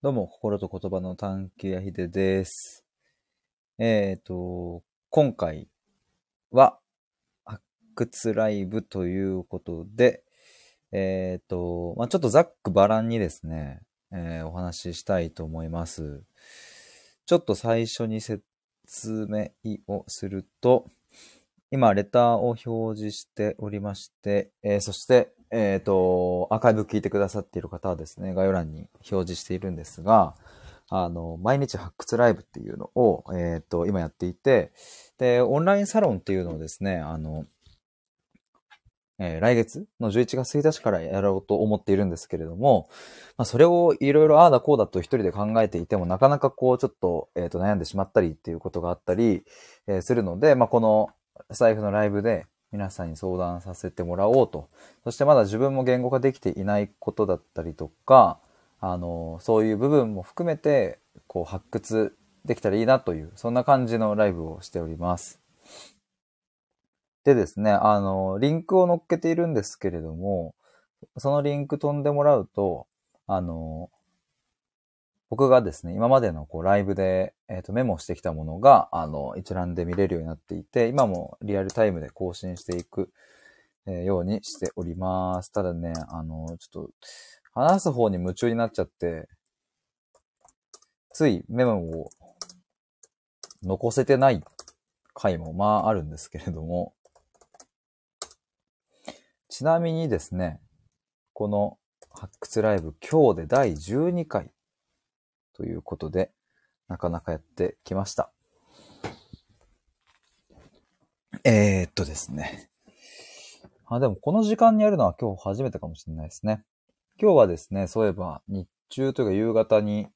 どうも、心と言葉の探求やひでです。えっ、と、今回は、発掘ライブということで、えっ、と、まあ、ちょっとざっくばらんにですね、えーお話ししたいと思います。ちょっと最初に説明をすると、今、レターを表示しておりまして、えーそして、えっ、と、アーカイブ聞いてくださっている方はですね、概要欄に表示しているんですが、あの、毎日発掘ライブっていうのを、えっ、と、今やっていて、で、オンラインサロンっていうのをですね、あの、えー来月の11月1日からやろうと思っているんですけれども、まあ、それをいろいろああだこうだと一人で考えていても、なかなかこう、ちょっと、えっ、と、悩んでしまったりっていうことがあったり、えーするので、まあ、このスタイフのライブで皆さんに相談させてもらおうと。そしてまだ自分も言語化できていないことだったりとか、あの、そういう部分も含めて、こう、発掘できたらいいなという、そんな感じのライブをしております。でですね、あの、リンクを載っけているんですけれども、そのリンク飛んでもらうと、あの、僕がですね、今までのこうライブで、えっとメモしてきたものが、あの、一覧で見れるようになっていて、今もリアルタイムで更新していく、えーようにしております。ただね、あの、ちょっと、話す方に夢中になっちゃって、ついメモを残せてない回もまああるんですけれども、ちなみにですね、この発掘ライブ今日で第12回ということで、なかなかやってきました。えー、っとですね。あ、でもこの時間にやるのは今日初めてかもしれないですね。今日はですね、そういえば日中というか夕方に、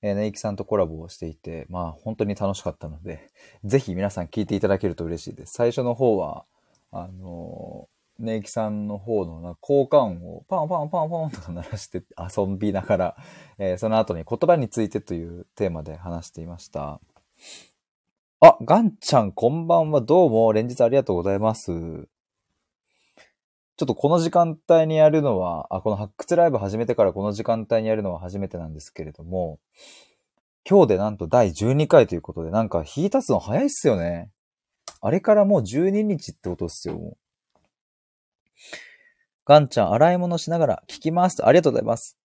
えー、ネイキさんとコラボをしていて、まあ本当に楽しかったので、ぜひ皆さん聞いていただけると嬉しいです。最初の方は、あのーネイキさんの方のな効果音をパンパンパンパンとか鳴らして遊びながら、えーその後に言葉についてというテーマで話していました。あ、ガンちゃんこんばんは。どうも連日ありがとうございます。ちょっとこの時間帯にやるのは、あ、この発掘ライブ始めてからこの時間帯にやるのは初めてなんですけれども、今日でなんと第12回ということで、なんか日経つの早いっすよね。あれからもう12日ってことっすよ、もう。ガンちゃん、洗い物しながら聞きます。ありがとうございます。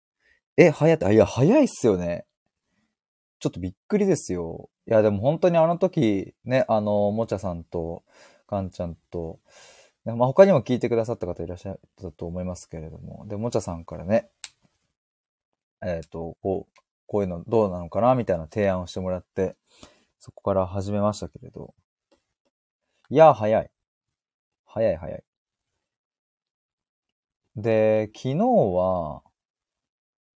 え、早いって、あいや、早いっすよね。ちょっとびっくりですよ。いや、でも本当にあの時、ね、あの、もちゃさんと、ガンちゃんと、ねまあ、他にも聞いてくださった方いらっしゃったと思いますけれども、で、もちゃさんからね、えっ、と、こう、こういうのどうなのかなみたいな提案をしてもらって、そこから始めましたけれど。いや、早い。早い早い。で、昨日は、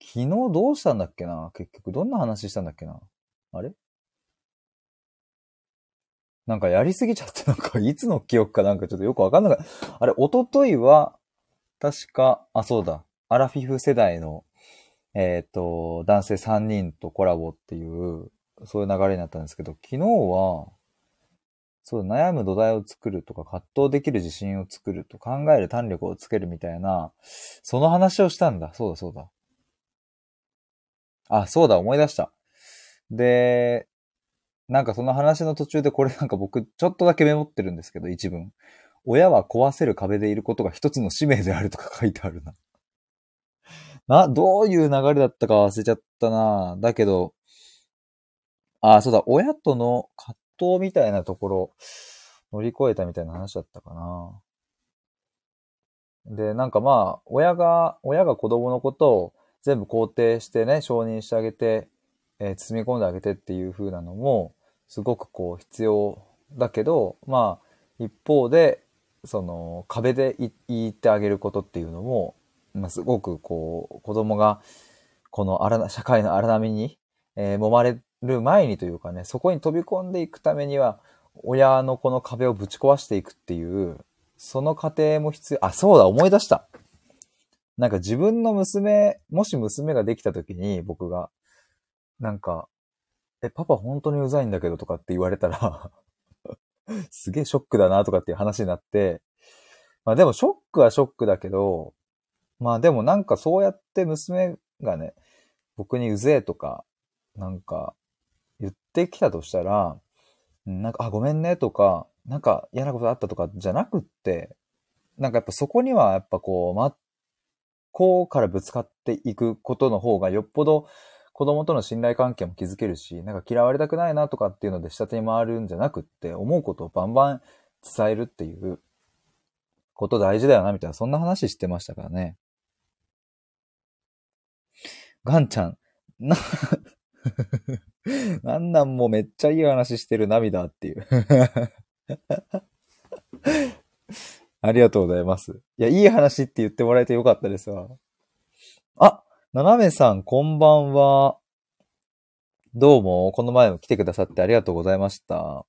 昨日どうしたんだっけな？結局、どんな話したんだっけな？あれ？なんかやりすぎちゃって、なんかいつの記憶かなんかちょっとよくわかんなかった。あれ、一昨日は、確か、あ、そうだ。アラフィフ世代の、えっ、と、男性3人とコラボっていう、そういう流れになったんですけど、昨日は、そう、悩む土台を作るとか、葛藤できる自信を作ると考える胆力をつけるみたいな、その話をしたんだ。そうだ、そうだ。あ、そうだ、思い出した。で、なんかその話の途中でこれなんか僕ちょっとだけメモってるんですけど、一文。親は壊せる壁でいることが一つの使命であるとか書いてあるな。な、どういう流れだったか忘れちゃったなだけど、あ、そうだ、親との葛藤みたいなところ乗り越えたみたいな話だったかな。で、なんかまあ、親が、親が子供のことを全部肯定してね、承認してあげて、えー包み込んであげてっていう風なのも、すごくこう必要だけど、まあ、一方で、その壁で言ってあげることっていうのも、まあ、すごくこう、子供が、この荒、社会の荒波に、えー揉まれる前にというかね、そこに飛び込んでいくためには、親のこの壁をぶち壊していくっていう、その過程も必要、あ、そうだ、思い出した。なんか自分の娘、もし娘ができた時に僕が、なんか、え、パパ本当にうざいんだけどとかって言われたら、すげえショックだなとかっていう話になって、まあでもショックはショックだけど、まあでもなんかそうやって娘がね、僕にうぜえとか、なんか、言ってきたとしたら、なんか、あ、ごめんねとか、なんか嫌なことあったとかじゃなくって、なんかやっぱそこにはやっぱこう、真っ向からぶつかっていくことの方がよっぽど子供との信頼関係も築けるし、なんか嫌われたくないなとかっていうので下手に回るんじゃなくって、思うことをバンバン伝えるっていうこと大事だよな、みたいな、そんな話してましたからね。ガンちゃん、な、なんなんもうめっちゃいい話してる涙っていう。ありがとうございます。いや、いい話って言ってもらえてよかったですわ。あ、ななめさん、こんばんは。どうも、この前も来てくださってありがとうございました。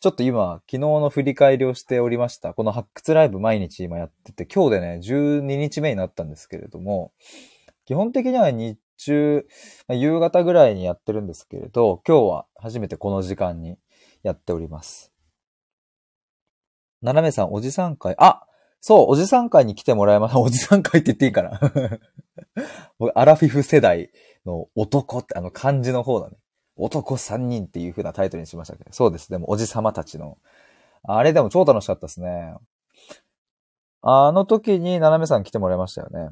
ちょっと今、昨日の振り返りをしておりました。この発掘ライブ毎日今やってて、今日でね、12日目になったんですけれども、基本的には日中、まあ夕方ぐらいにやってるんですけれど、今日は初めてこの時間にやっております。ななめさん、おじさん会、あそう、おじさん会に来てもらいました。おじさん会って言っていいかな 僕、アラフィフ世代の男って、あの漢字の方だね。男3人っていう風なタイトルにしましたけど。そうです。でも、おじさまたちの。あれでも超楽しかったですね。あの時に、ななめさん来てもらいましたよね。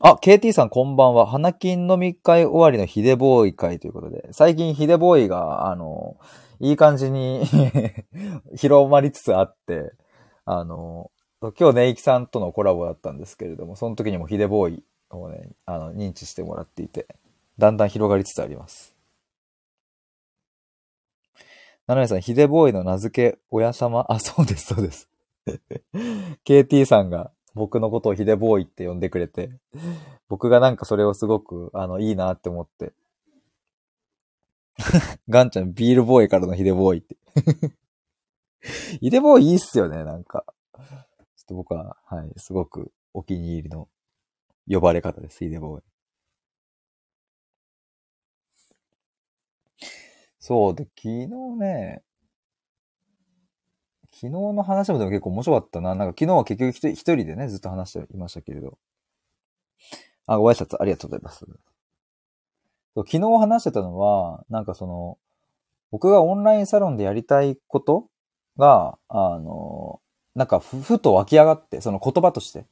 あ、KT さんこんばんは。花金飲み会終わりのヒデボーイ会ということで、最近ヒデボーイが、あの、いい感じに 広まりつつあって、あの、今日ねいきさんとのコラボだったんですけれども、その時にもヒデボーイをね、あの、認知してもらっていて、だんだん広がりつつあります。ななめさん、ヒデボーイの名付け親様？あ、そうです、そうです。KT さんが僕のことをヒデボーイって呼んでくれて、僕がなんかそれをすごく、あの、いいなって思って。ガンちゃん、ビールボーイからのヒデボーイって。ヒデボーイいいっすよね、なんか。ちょっと僕は、はい、すごくお気に入りの呼ばれ方です、ヒデボーイ。そう、で、昨日ね、昨日の話もでも結構面白かったな。なんか昨日は結局一人でね、ずっと話していましたけれど。あ、ご挨拶ありがとうございます。昨日話してたのは、なんかその、僕がオンラインサロンでやりたいことが、あの、なんかふふと湧き上がって、その言葉として、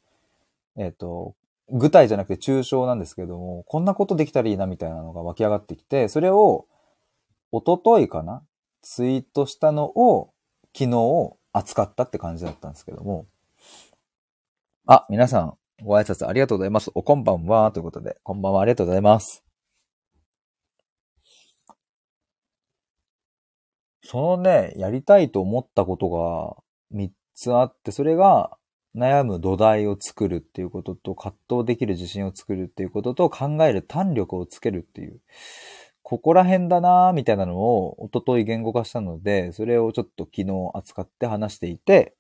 えっ、と、具体じゃなくて抽象なんですけども、こんなことできたらいいなみたいなのが湧き上がってきて、それを、一昨日かな？ツイートしたのを、昨日扱ったって感じだったんですけども。あ、皆さん、ご挨拶ありがとうございます。おこんばんは、ということで、こんばんはありがとうございます。そのね、やりたいと思ったことが3つあって、それが悩む土台を作るっていうことと、葛藤できる自信を作るっていうことと、考える胆力をつけるっていう。ここら辺だなーみたいなのを一昨日言語化したので、それをちょっと昨日扱って話していて、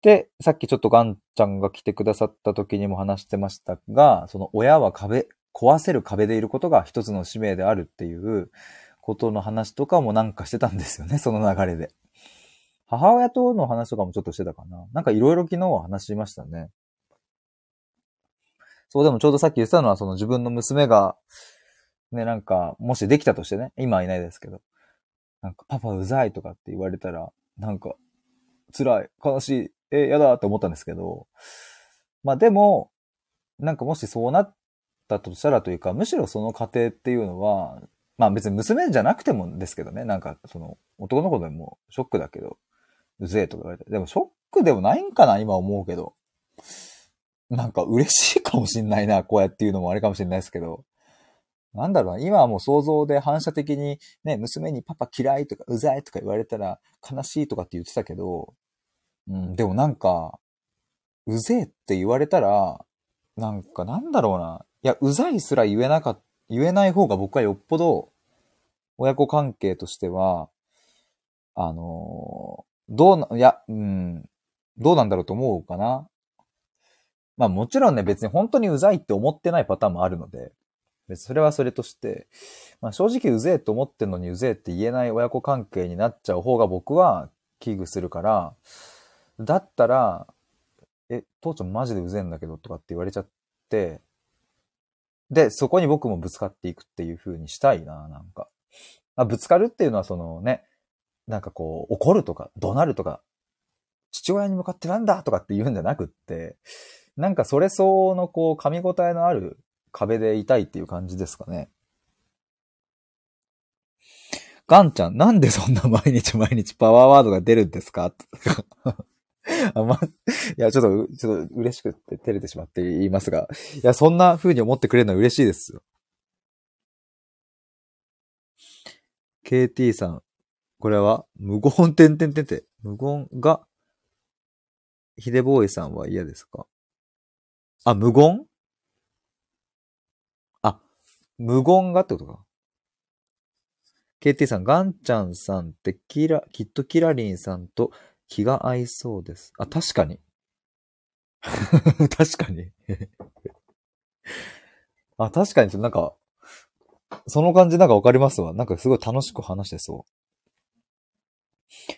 で、さっきちょっとガンちゃんが来てくださった時にも話してましたが、その親は壁、壊せる壁でいることが一つの使命であるっていうことの話とかもなんかしてたんですよね、その流れで。母親との話とかもちょっとしてたかな。なんかいろいろ昨日は話しましたね。そう、でもちょうどさっき言ってたのは、その自分の娘が、ね、なんか、もしできたとしてね、今はいないですけど、なんか、パパうざいとかって言われたら、なんか、辛い、悲しい、え、やだって思ったんですけど、まあでも、なんかもしそうなったとしたらというか、むしろその過程っていうのは、まあ別に娘じゃなくてもですけどね、なんかその男の子でもショックだけど、うぜえとか言われて。でもショックでもないんかな、今思うけど。なんか嬉しいかもしんないな、こうやって言うのもあれかもしれないですけど。なんだろうな、今はもう想像で反射的にね、娘にパパ嫌いとかうざいとか言われたら悲しいとかって言ってたけど、うん、でもなんか、うぜえって言われたら、なんかなんだろうな。いや、うざいすら言えなかっ言えない方が僕はよっぽど、親子関係としては、あのーどうな、いや、うん、どうなんだろうと思うかな。まあもちろんね、別に本当にうざいって思ってないパターンもあるので、別それはそれとして、まあ正直うぜえと思ってんのにうぜえって言えない親子関係になっちゃう方が僕は危惧するから、だったら、え、父ちゃんマジでうぜえんだけどとかって言われちゃって、で、そこに僕もぶつかっていくっていう風にしたいな、なんか。あぶつかるっていうのはそのね、なんかこう、怒るとか、怒鳴るとか、父親に向かってなんだとかって言うんじゃなくって、なんかそれ相応のこう、噛み応えのある壁でいたいっていう感じですかね。ガンちゃん、なんでそんな毎日毎日パワーワードが出るんですか？あま、いや、ちょっと、ちょっと嬉しくて照れてしまって言いますが、いや、そんな風に思ってくれるのは嬉しいですよ。KT さん、これは無言点々点て、無言が、ヒデボーイさんは嫌ですか？あ、無言、無言がってことか？KT さん、ガンちゃんさんってキラ、きっとキラリンさんと気が合いそうです。あ、確かに。確かに あ、確かに、なんか、その感じなんかわかりますわ。なんかすごい楽しく話してそう。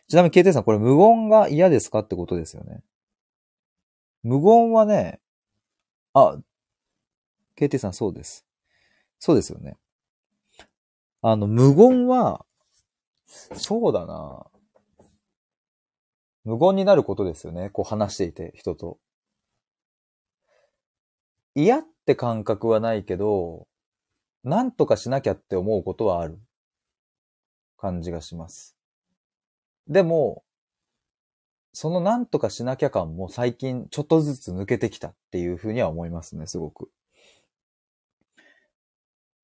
ちなみに、KT さん、これ無言が嫌ですかってことですよね。無言はね、あ、KT さんそうです。そうですよね。あの、無言は、そうだな。無言になることですよね。こう話していて、人と。嫌って感覚はないけど、なんとかしなきゃって思うことはある感じがします。でも、そのなんとかしなきゃ感も最近ちょっとずつ抜けてきたっていうふうには思いますね、すごく。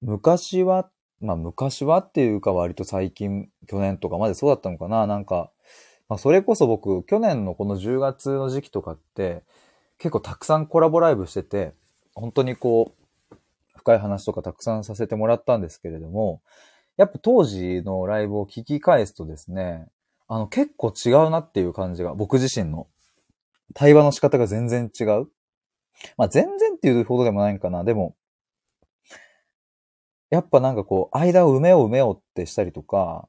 昔はまあ昔はっていうか割と最近、去年とかまでそうだったのかななんか、まあそれこそ僕、去年のこの10月の時期とかって、結構たくさんコラボライブしてて、本当にこう、深い話とかたくさんさせてもらったんですけれども、やっぱ当時のライブを聞き返すとですね、あの結構違うなっていう感じが、僕自身の対話の仕方が全然違う。まあ全然っていうほどでもないんかな。でも、やっぱなんかこう、間を埋めよう埋めようってしたりとか、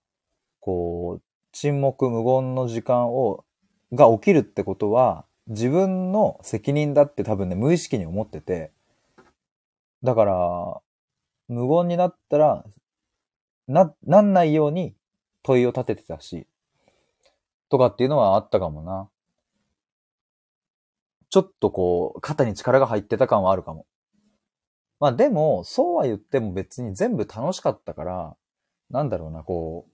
こう、沈黙無言の時間を、が起きるってことは、自分の責任だって多分ね、無意識に思ってて、だから、無言になったら、な、なんないように問いを立ててたし、とかっていうのはあったかもな。ちょっとこう、肩に力が入ってた感はあるかも。まあでも、そうは言っても別に全部楽しかったから、なんだろうな、こ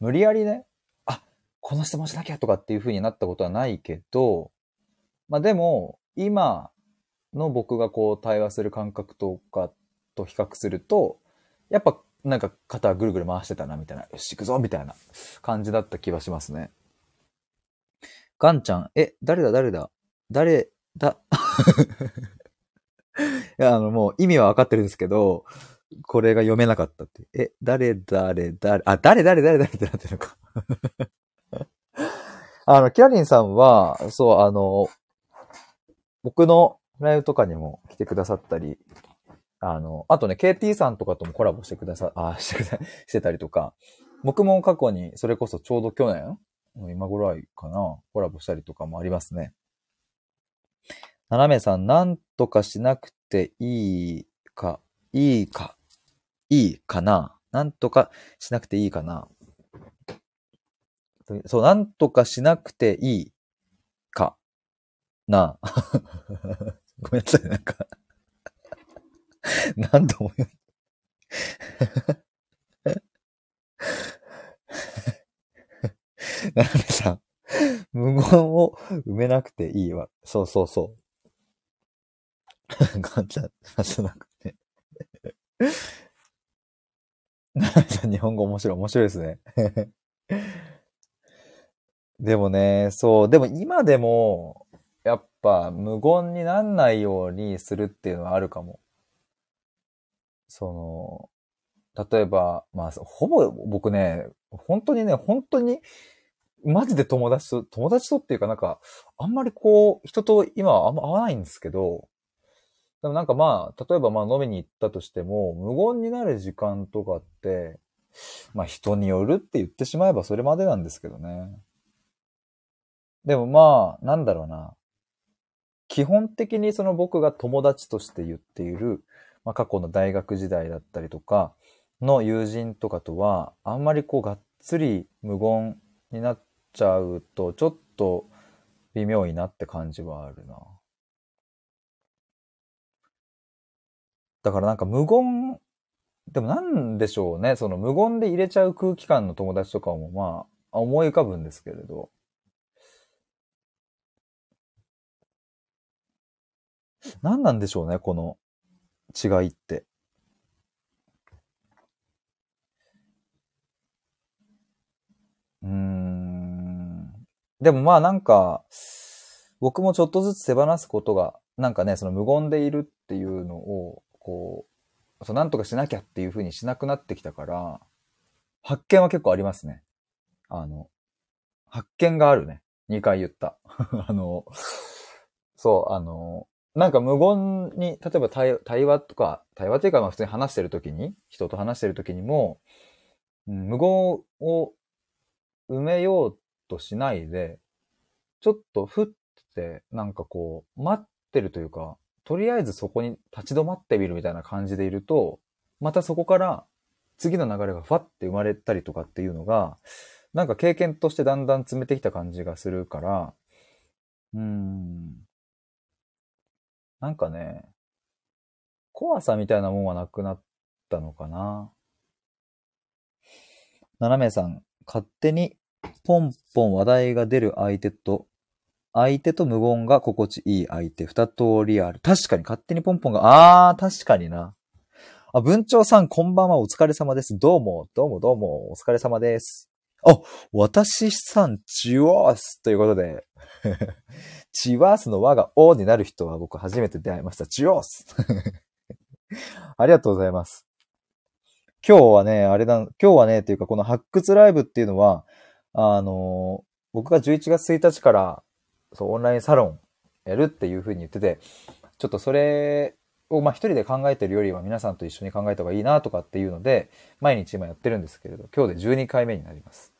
う、無理やりね、あ、この質問しなきゃとかっていう風になったことはないけど、まあでも、今の僕がこう対話する感覚とかと比較すると、やっぱなんか肩ぐるぐる回してたなみたいな、よし行くぞみたいな感じだった気はしますね。ガンちゃん、え、誰だ誰だ？誰だ？いや、あの、もう意味は分かってるんですけど、これが読めなかったって。え、誰、誰、誰、あ、誰、誰、誰、誰ってなってるのか。あの、キラリンさんは、そう、あの、僕のライブとかにも来てくださったり、あの、あとね、KT さんとかともコラボしてくださ、あ、してくだ、してたりとか、僕も過去に、それこそちょうど去年今ぐらいかな、コラボしたりとかもありますね。斜めさん、なんとかしなくていいか、いいか、いいかな？なんとかしなくていいかな？そう、なんとかしなくていいかな。ごめんなさい、なんか 何度も言う。なめさん、無言を埋めなくていいわ。そうそうそう。ガンちゃん、じゃなくて。ナナちゃん日本語面白い、面白いですね。でもね、そう、でも今でも、やっぱ無言になんないようにするっていうのはあるかも。その、例えば、まあ、ほぼ僕ね、本当にね、本当に、マジで友達と、友達とっていうかなんか、あんまりこう、人と今はあんま会わないんですけど、でもなんかまあ、例えばまあ飲みに行ったとしても、無言になる時間とかって、まあ人によるって言ってしまえばそれまでなんですけどね。でもまあ、なんだろうな。基本的にその僕が友達として言っている、まあ、過去の大学時代だったりとかの友人とかとは、あんまりこうがっつり無言になっちゃうと、ちょっと微妙いなって感じはあるな。だからなんか無言、でもなんでしょうね。その無言で入れちゃう空気感の友達とかもまあ思い浮かぶんですけれど。何なんでしょうね、この違いって。うーん。でもまあなんか、僕もちょっとずつ手放すことが、なんかね、その無言でいるっていうのを、こう、そうなんとかしなきゃっていうふうにしなくなってきたから、発見は結構ありますね。あの、発見があるね。2回言った。あの、そう、あの、なんか無言に、例えば対話とか、対話っていうかまあ普通に話してる時に、人と話してる時にも、うん、無言を埋めようとしないで、ちょっとふって、なんかこう、待ってるというか、とりあえずそこに立ち止まってみるみたいな感じでいると、またそこから次の流れがファって生まれたりとかっていうのが、なんか経験としてだんだん詰めてきた感じがするから、うーん。なんかね、怖さみたいなもんはなくなったのかな。斜めさん、勝手にポンポン話題が出る相手と、相手と無言が心地いい相手、二通りある。確かに勝手にポンポンが、あー、確かにな。あ、文鳥さん、こんばんは、お疲れ様です。どうも、どうも、どうも、お疲れ様です。あ、私さん、チワースということで、チワースの輪がオーになる人は僕初めて出会いました。チワース ありがとうございます。今日はね、あれだ、今日はね、というかこの発掘ライブっていうのは、あの、僕が11月1日から、そう、オンラインサロンやるっていうふうに言ってて、ちょっとそれを、まあ、一人で考えてるよりは皆さんと一緒に考えた方がいいなとかっていうので、毎日今やってるんですけれど、今日で12回目になります。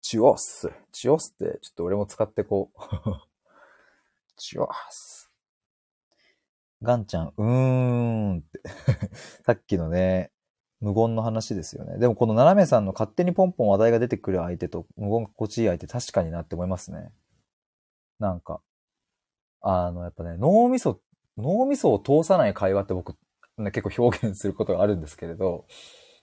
チオス。チオスって、ちょっと俺も使ってこう。チオス。ガンちゃん、うーんって さっきのね、無言の話ですよね。でもこの斜めさんの勝手にポンポン話題が出てくる相手と無言が心地いい相手確かになって思いますね。なんか、あの、やっぱね、脳みそ、脳みそを通さない会話って僕、ね、結構表現することがあるんですけれど、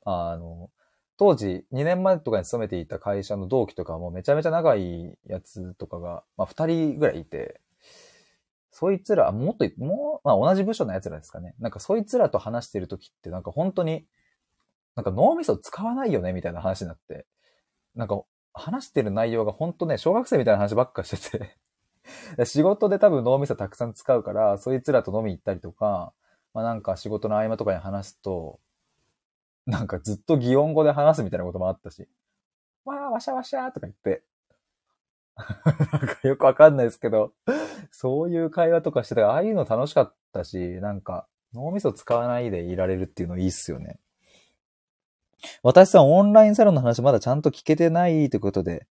あの、当時2年前とかに勤めていた会社の同期とかもめちゃめちゃ仲いいやつとかが、まあ2人ぐらいいて、そいつら、もっと、もう、まあ同じ部署の奴らですかね。なんかそいつらと話してるときってなんか本当に、なんか脳みそ使わないよねみたいな話になって、なんか話してる内容が本当ね、小学生みたいな話ばっかしてて。仕事で多分脳みそたくさん使うから、そいつらと飲み行ったりとか、まあなんか仕事の合間とかに話すと、なんかずっと擬音語で話すみたいなこともあったし、わー、わしゃわしゃとか言って、なんかよくわかんないですけど、そういう会話とかしてたら、ああいうの楽しかったし、なんか脳みそ使わないでいられるっていうのいいっすよね。私さん、オンラインサロンの話まだちゃんと聞けてないってことで。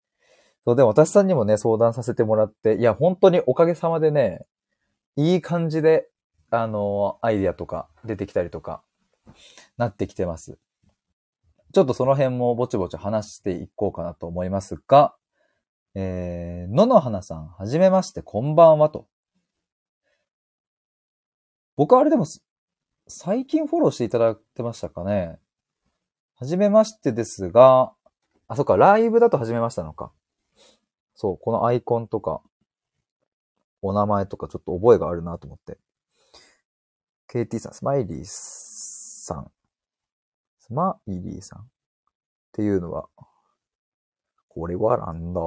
そう、でも私さんにもね、相談させてもらって、いや、本当におかげさまでね、いい感じで、あの、アイディアとか出てきたりとか、なってきてます。ちょっとその辺もぼちぼち話していこうかなと思いますが、えー、野の花さん、はじめまして、こんばんはと。僕はあれでも、最近フォローしていただいてましたかねはじめましてですが、あ、そっか、ライブだとはじめましたのか。そう、このアイコンとか、お名前とかちょっと覚えがあるなと思って。KT さん、スマイリーさん。スマイリーさん。っていうのは、これはなんだ？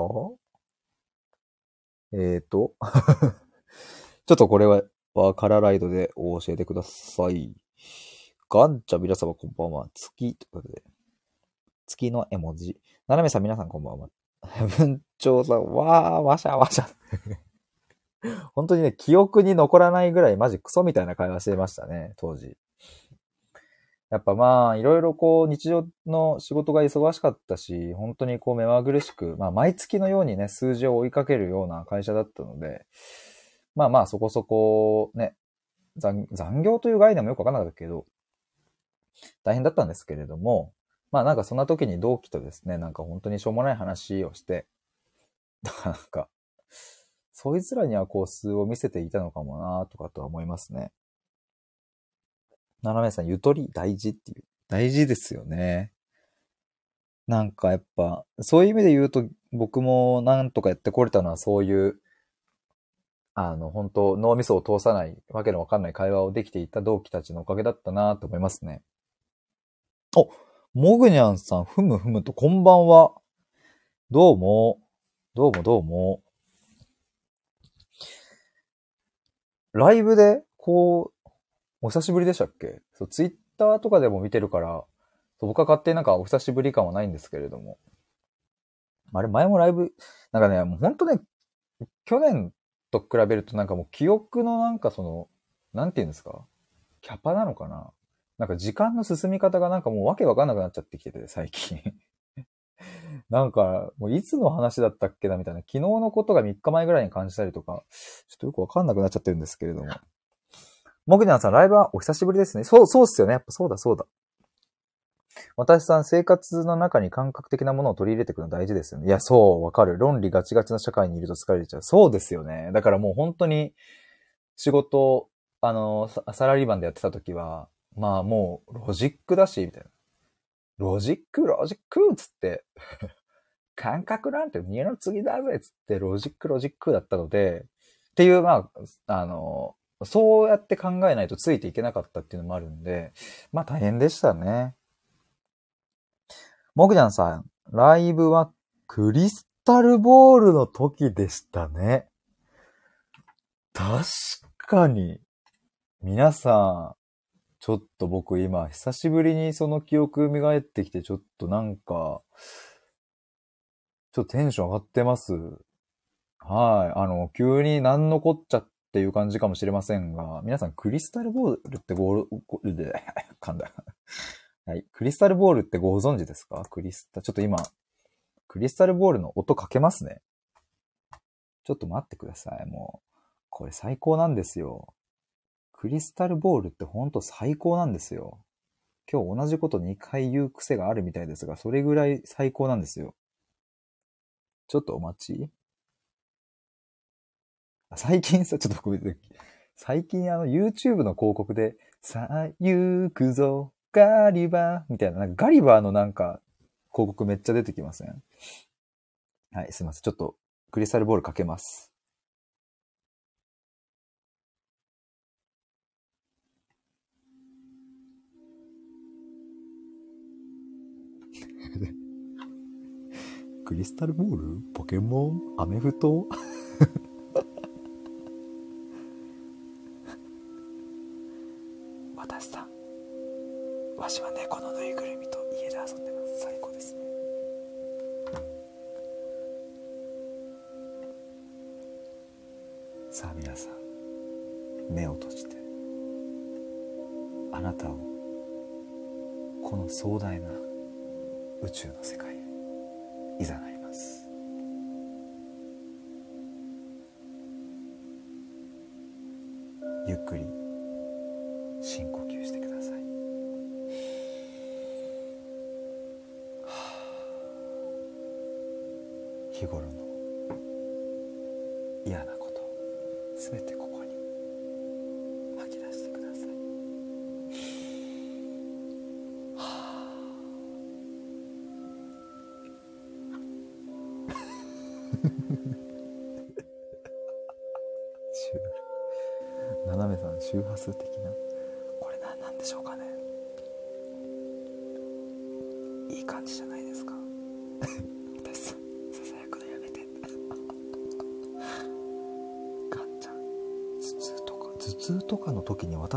えーと ちょっとこれは、カラライドで教えてください。ガンチャ皆様こんばんは。月ということで。月の絵文字。ななめさん皆さんこんばんは。文鳥さん、わー、わしゃわしゃ。本当にね、記憶に残らないぐらいマジクソみたいな会話してましたね、当時。やっぱまあ、いろいろこう、日常の仕事が忙しかったし、本当にこう、目まぐるしく、まあ、毎月のようにね、数字を追いかけるような会社だったので、まあまあそこそこね、残残業という概念もよくわかんなかったけど、大変だったんですけれども、まあなんかそんな時に同期とですね、なんか本当にしょうもない話をして、だからなんか、そいつらにはこう素を見せていたのかもなとかとは思いますね。斜めさん、ゆとり大事っていう。大事ですよね。なんかやっぱ、そういう意味で言うと、僕もなんとかやってこれたのはそういう、あの、本当脳みそを通さない、わけのわかんない会話をできていた同期たちのおかげだったなと思いますね。お、モグニャンさん、ふむふむと、こんばんは。どうも、どうもどうも。ライブで、こう、お久しぶりでしたっけ？そう、ツイッターとかでも見てるから、僕は勝手になんかお久しぶり感はないんですけれども。あれ、前もライブ、なんかね、もうほんとね、去年と比べるとなんかもう記憶のなんかその、なんて言うんですか？キャパなのかな？なんか時間の進み方がなんかもうわけわかんなくなっちゃってきてて、最近 なんか、もういつの話だったっけなみたいな、昨日のことが3日前ぐらいに感じたりとか、ちょっとよくわかんなくなっちゃってるんですけれども。モグニャンさん、ライブはお久しぶりですね。そう、そうっすよね。やっぱそうだそうだ。私さん、生活の中に感覚的なものを取り入れていくの大事ですよね。いや、そう、わかる。論理ガチガチな社会にいると疲れちゃう。そうですよね。だからもう本当に、仕事、あの、サラリーマンでやってた時は、まあもう、ロジックだし、みたいな。ロジック、ロジックつって、感覚なんて二の次だぜつって、ロジック、ロジックだったので、っていう、まあ、あの、そうやって考えないとついていけなかったっていうのもあるんで、まあ大変でしたね。もぐじゃんさん、ライブはクリスタルボールの時でしたね。確かに。皆さん、ちょっと僕今、久しぶりにその記憶蘇ってきて、ちょっとなんか、ちょっとテンション上がってます。はい。あの、急に何のこっちゃっていう感じかもしれませんが、皆さんクリスタルボールってゴール、ゴールで、噛んだ。はい。クリスタルボールってご存知ですか？クリスタ、ちょっと今、クリスタルボールの音かけますね。ちょっと待ってください。もう、これ最高なんですよ。クリスタルボールってほんと最高なんですよ。今日同じこと2回言う癖があるみたいですが、それぐらい最高なんですよ。ちょっとお待ち。最近さ、ちょっとごめんなさい最近あの YouTube の広告で、さあ行くぞ、ガリバーみたいな、なんかガリバーのなんか広告めっちゃ出てきません？はい、すいません。ちょっとクリスタルボールかけます。クリスタルボール？ポケモン？アメフト？私さん。わしは猫のぬいぐるみと家で遊んでます。最高ですね。さあ皆さん、目を閉じて、あなたを、この壮大な宇宙の世界いざない。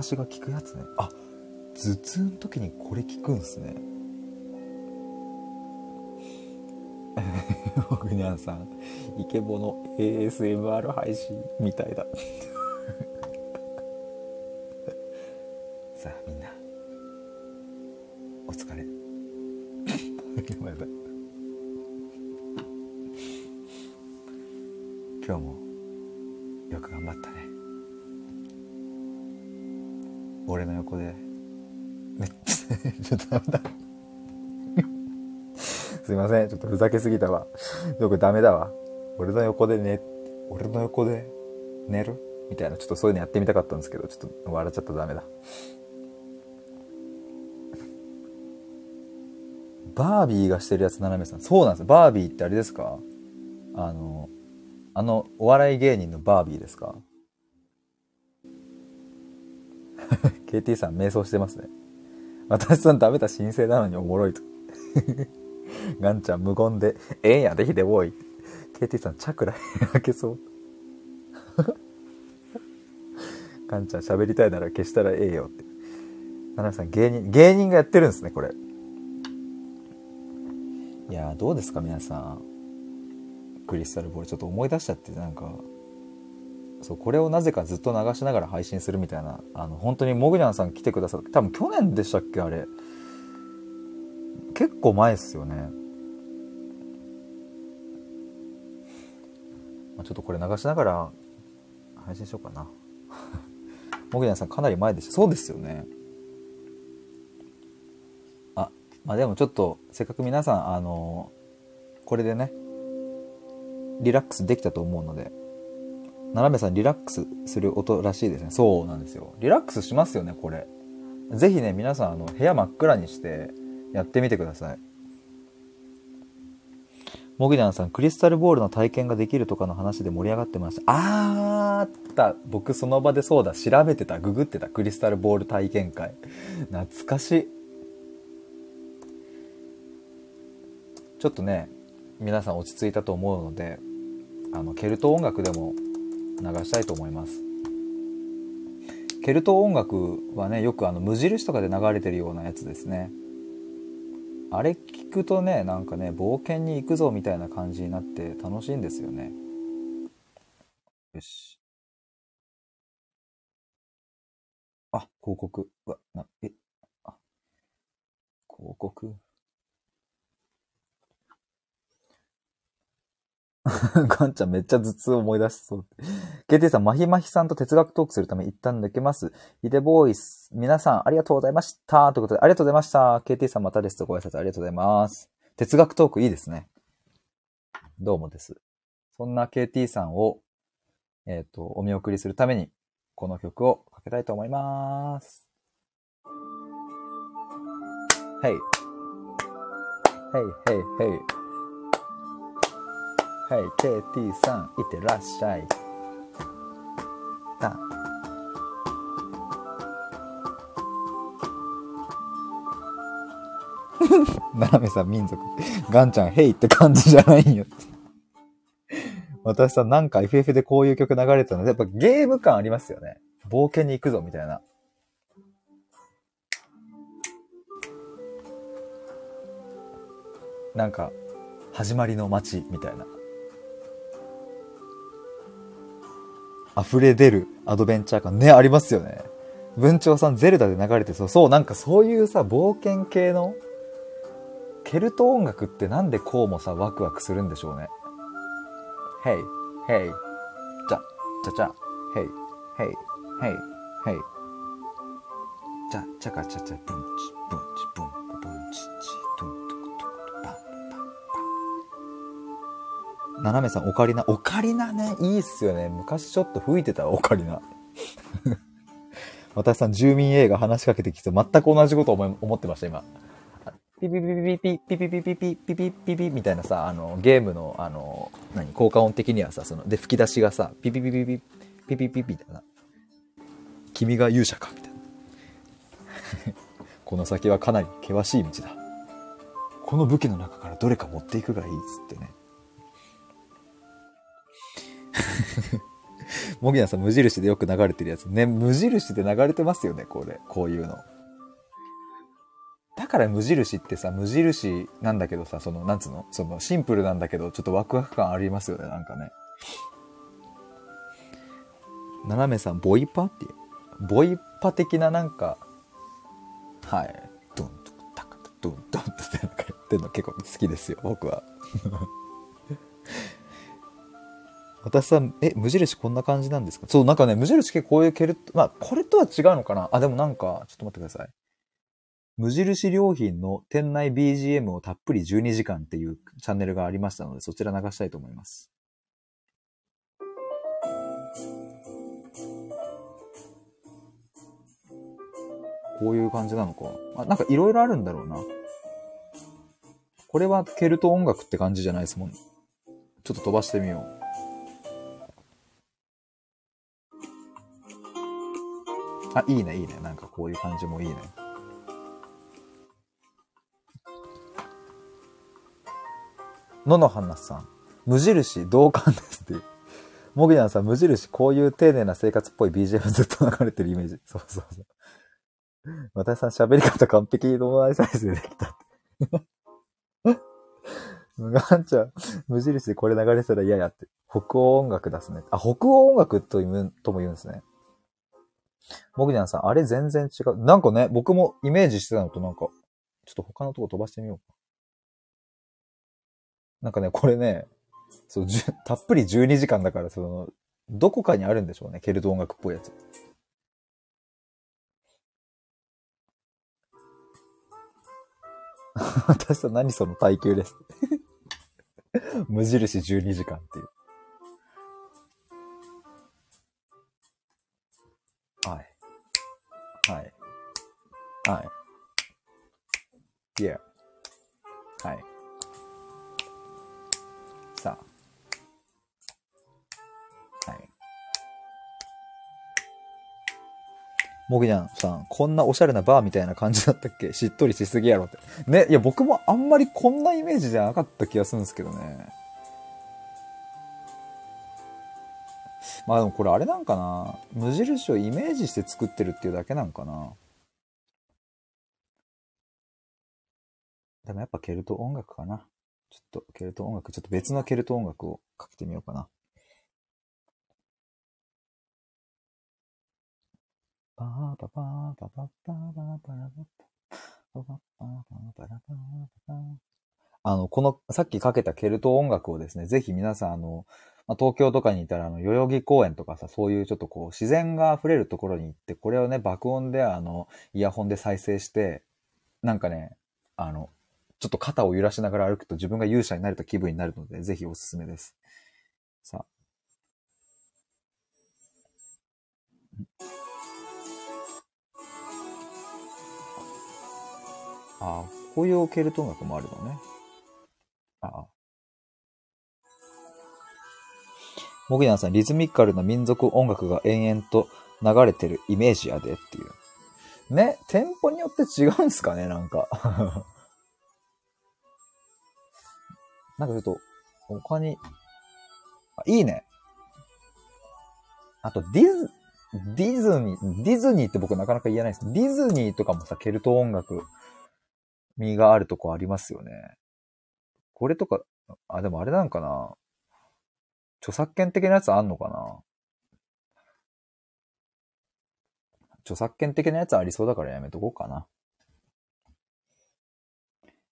私が聞くやつねあ頭痛の時にこれ聞くんすね 僕にゃんさん、イケボの ASMR 配信みたいだ。ざけすぎたわ。よくダメだわ。俺の横で寝、俺の横で寝る？みたいな、ちょっとそういうのやってみたかったんですけど、ちょっと笑っちゃったらダメだ。バービーがしてるやつ、斜めさん。そうなんですバービーってあれですか？あの、あの、お笑い芸人のバービーですか ?KT さん、瞑想してますね。私さん食べた申請なのにおもろいと。ガンちゃん無言で、ええんやでひでおい。KT さん、チャクラ 開けそう。ガンちゃん喋りたいなら消したらええよって。ナナさん、芸人、芸人がやってるんですね、これ。いやどうですか皆さん。クリスタルボールちょっと思い出しちゃってなんかそうこれをなぜかずっと流しながら配信するみたいなあの本当にモグニャンさん来てくださって多分去年でしたっけあれ結構前っすよね、ちょっとこれ流しながら配信しようかな モグニャンさんかなり前でしたそうですよねあまあでもちょっとせっかく皆さんあのこれでねリラックスできたと思うので、斜めさんリラックスする音らしいですね。そうなんですよ。リラックスしますよね、これ。ぜひね、皆さん、あの、部屋真っ暗にしてやってみてください。モギダンさん、クリスタルボールの体験ができるとかの話で盛り上がってました。あーった。僕その場でそうだ。調べてた。ググってた。クリスタルボール体験会。懐かしい。ちょっとね、皆さん落ち着いたと思うのであのケルト音楽でも流したいと思いますケルト音楽はねよくあの無印とかで流れてるようなやつですねあれ聞くとねなんかね冒険に行くぞみたいな感じになって楽しいんですよね。よし。あ広告。うわなえあ広告？ガンちゃんめっちゃ頭痛思い出しそう。KT さん、マヒマヒさんと哲学トークするため一旦抜けます。ヒデボーイス、皆さんありがとうございました。ということで、ありがとうございました。KT さんまたですとご挨拶ありがとうございます。哲学トークいいですね。どうもです。そんな KT さんを、えっ、ー、と、お見送りするために、この曲をかけたいと思います。はい。はいはいはい。はい、KT さん、いってらっしゃい。な なめさん民族。ガンちゃん、ヘイって感じじゃないんよ。私さ、なんか FF でこういう曲流れてたので、やっぱゲーム感ありますよね。冒険に行くぞ、みたいな。なんか、始まりの街みたいな。溢れ出るアドベンチャー感ね、ありますよね。文鳥さん、ゼルダで流れてそう、そう、なんかそういうさ、冒険系の、ケルト音楽ってなんでこうもさ、ワクワクするんでしょうね。ヘイ、ヘイ、じゃ、じゃじゃ、ヘイ、ヘイ、ヘイ、ヘイ。じゃ、ちゃかちゃちゃ、ブンチ、ブンチ、斜めさん、オカリナ。オカリナね、いいっすよね。昔ちょっと吹いてたオカリナ。私さん、住民 A が話しかけてきて、全く同じことを思ってました、今。ピピピピピピピピピピピピピピピみたいなさ、あの、ゲームの、あの、何、効果音的にはさ、その、で、吹き出しがさ、ピピピピピピピピピみたいな。君が勇者かみたいな。この先はかなり険しい道だ。この武器の中からどれか持っていくがいいっつってね。もぎなさん無印でよく流れてるやつ。ね、無印で流れてますよね、これ。こういうの。だから無印ってさ、無印なんだけどさ、その、なんつうの？その、シンプルなんだけど、ちょっとワクワク感ありますよね、なんかね。斜めさん、ボイパって？いう。ボイパ的ななんか、はい。ドンとタカドンドンってなんかやってんの結構好きですよ、僕は。私さん、え、無印こんな感じなんですか？そう、なんかね、無印結構こういうケルト、まあ、これとは違うのかな？あ、でもなんか、ちょっと待ってください。無印良品の店内 BGM をたっぷり12時間っていうチャンネルがありましたので、そちら流したいと思います。こういう感じなのか。あ、なんかいろいろあるんだろうな。これはケルト音楽って感じじゃないですもん。ちょっと飛ばしてみよう。あ、いいね、いいね。なんかこういう感じもいいね。野々花さん。無印同感ですっていう。モギナンさん、無印こういう丁寧な生活っぽい BGM ずっと流れてるイメージ。そうそうそう。私さん喋り方完璧にノーアサイズでできたって。ガンちゃん、無印でこれ流れてたら嫌やって。北欧音楽出すね。あ、北欧音楽ととも言うんですね。モグニャンさん、あれ全然違う。なんかね、僕もイメージしてたのとなんか、ちょっと他のとこ飛ばしてみようか。なんかね、これね、そう、たっぷり12時間だから、その、どこかにあるんでしょうね、ケルト音楽っぽいやつ。私さ、何その耐久です。無印12時間っていう。モギニャンさん、こんなおしゃれなバーみたいな感じだったっけ？しっとりしすぎやろって。ね、いや、僕もあんまりこんなイメージじゃなかった気がするんですけどね。まあでもこれあれなんかな？無印をイメージして作ってるっていうだけなんかな？でもやっぱケルト音楽かな。ちょっとケルト音楽、ちょっと別のケルト音楽をかけてみようかな。パーパパーパパパパパラパパパパパパラパパあの、この、さっきかけたケルト音楽をですね、ぜひ皆さん、あの、まあ、東京とかにいたら、あの、代々木公園とかさ、そういうちょっとこう、自然が溢れるところに行って、これをね、爆音で、あの、イヤホンで再生して、なんかね、あの、ちょっと肩を揺らしながら歩くと自分が勇者になれた気分になるので、ぜひおすすめです。さあ。ああ、こういうケルト音楽もあるのね。ああ。モギナさん、リズミカルな民族音楽が延々と流れてるイメージやでっていう。ね、テンポによって違うんすかね、なんか。なんかちょっと、他に、あ、いいね。あと、ディズ、ディズニー、ディズニーって僕なかなか言えないです。ディズニーとかもさ、ケルト音楽、味があるとこありますよね。これとか、あ、でもあれなんかな。著作権的なやつあんのかな著作権的なやつありそうだからやめとこうかな。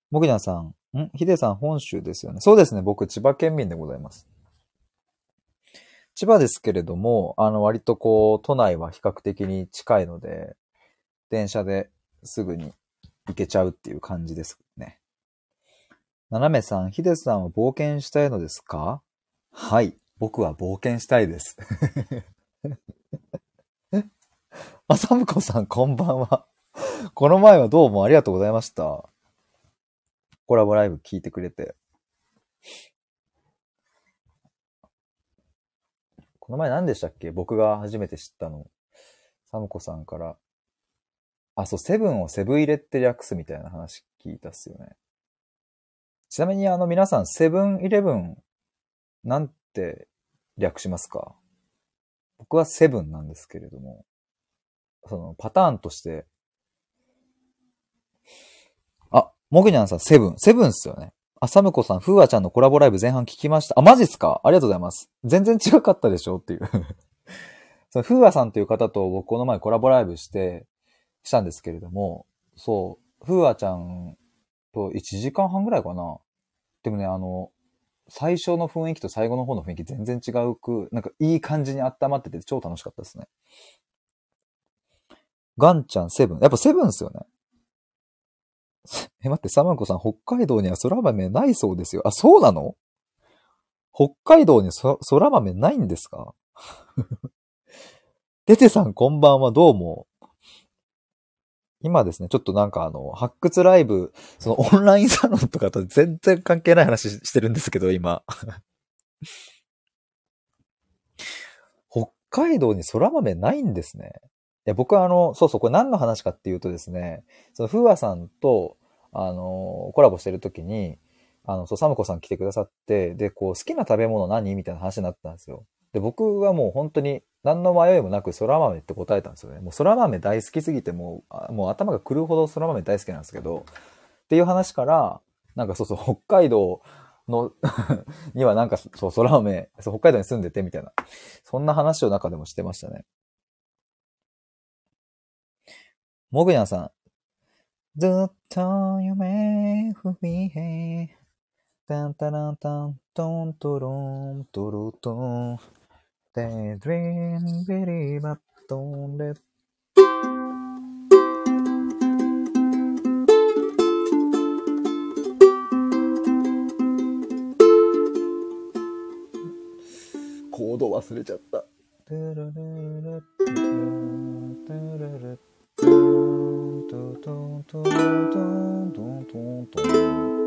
もぎなさん、ん？ヒデさん本州ですよね。そうですね。僕、千葉県民でございます。千葉ですけれども、あの、割とこう、都内は比較的に近いので、電車ですぐに行けちゃうっていう感じですね。斜めさん、ヒデさんは冒険したいのですか？はい。僕は冒険したいです。あさむこさん、こんばんは。この前はどうもありがとうございました。コラボライブ聞いてくれて。この前何でしたっけ？僕が初めて知ったの。サムコさんから。あ、そう、セブンをセブン入れって略すみたいな話聞いたっすよね。ちなみにあの皆さん、セブンイレブンなんて略しますか？僕はセブンなんですけれども、そのパターンとして、あ、モグニャンさん、セブン。セブンっすよね。あ、サムコさん、フーアちゃんのコラボライブ前半聞きました。あ、マジっすか？ありがとうございます。全然違かったでしょ？っていう そのフーアさんという方と僕この前コラボライブして、したんですけれども、そう、フーアちゃんと1時間半ぐらいかな。でもね、あの、最初の雰囲気と最後の方の雰囲気全然違うく、なんかいい感じに温まってて超楽しかったですね。ガンちゃんセブン。やっぱセブンっすよね。え、待って、サマンコさん、北海道には空豆ないそうですよ。あ、そうなの？北海道にそ空豆ないんですか？テテさんこんばんは、どうも。今ですね、ちょっとなんかあの、発掘ライブ、そのオンラインサロンとかと全然関係ない話してるんですけど、今。北海道に空豆ないんですね。いや、僕はあの、そうそう、これ何の話かっていうとですね、その、ふわさんと、あの、コラボしてる時に、あの、そう、サムコさん来てくださって、で、こう、好きな食べ物何みたいな話になったんですよ。で、僕はもう本当に何の迷いもなく空豆って答えたんですよね。もう空豆大好きすぎてもう、もう頭が狂うほど空豆大好きなんですけど、っていう話から、なんかそうそう、北海道の にはなんかそう、空豆、そう、北海道に住んでてみたいな、そんな話を中でもしてましたね。もぐやんさん。ずっと夢踏みへ。タンタランタントントロントロトン。Daydream very but don't let コード忘れちゃった。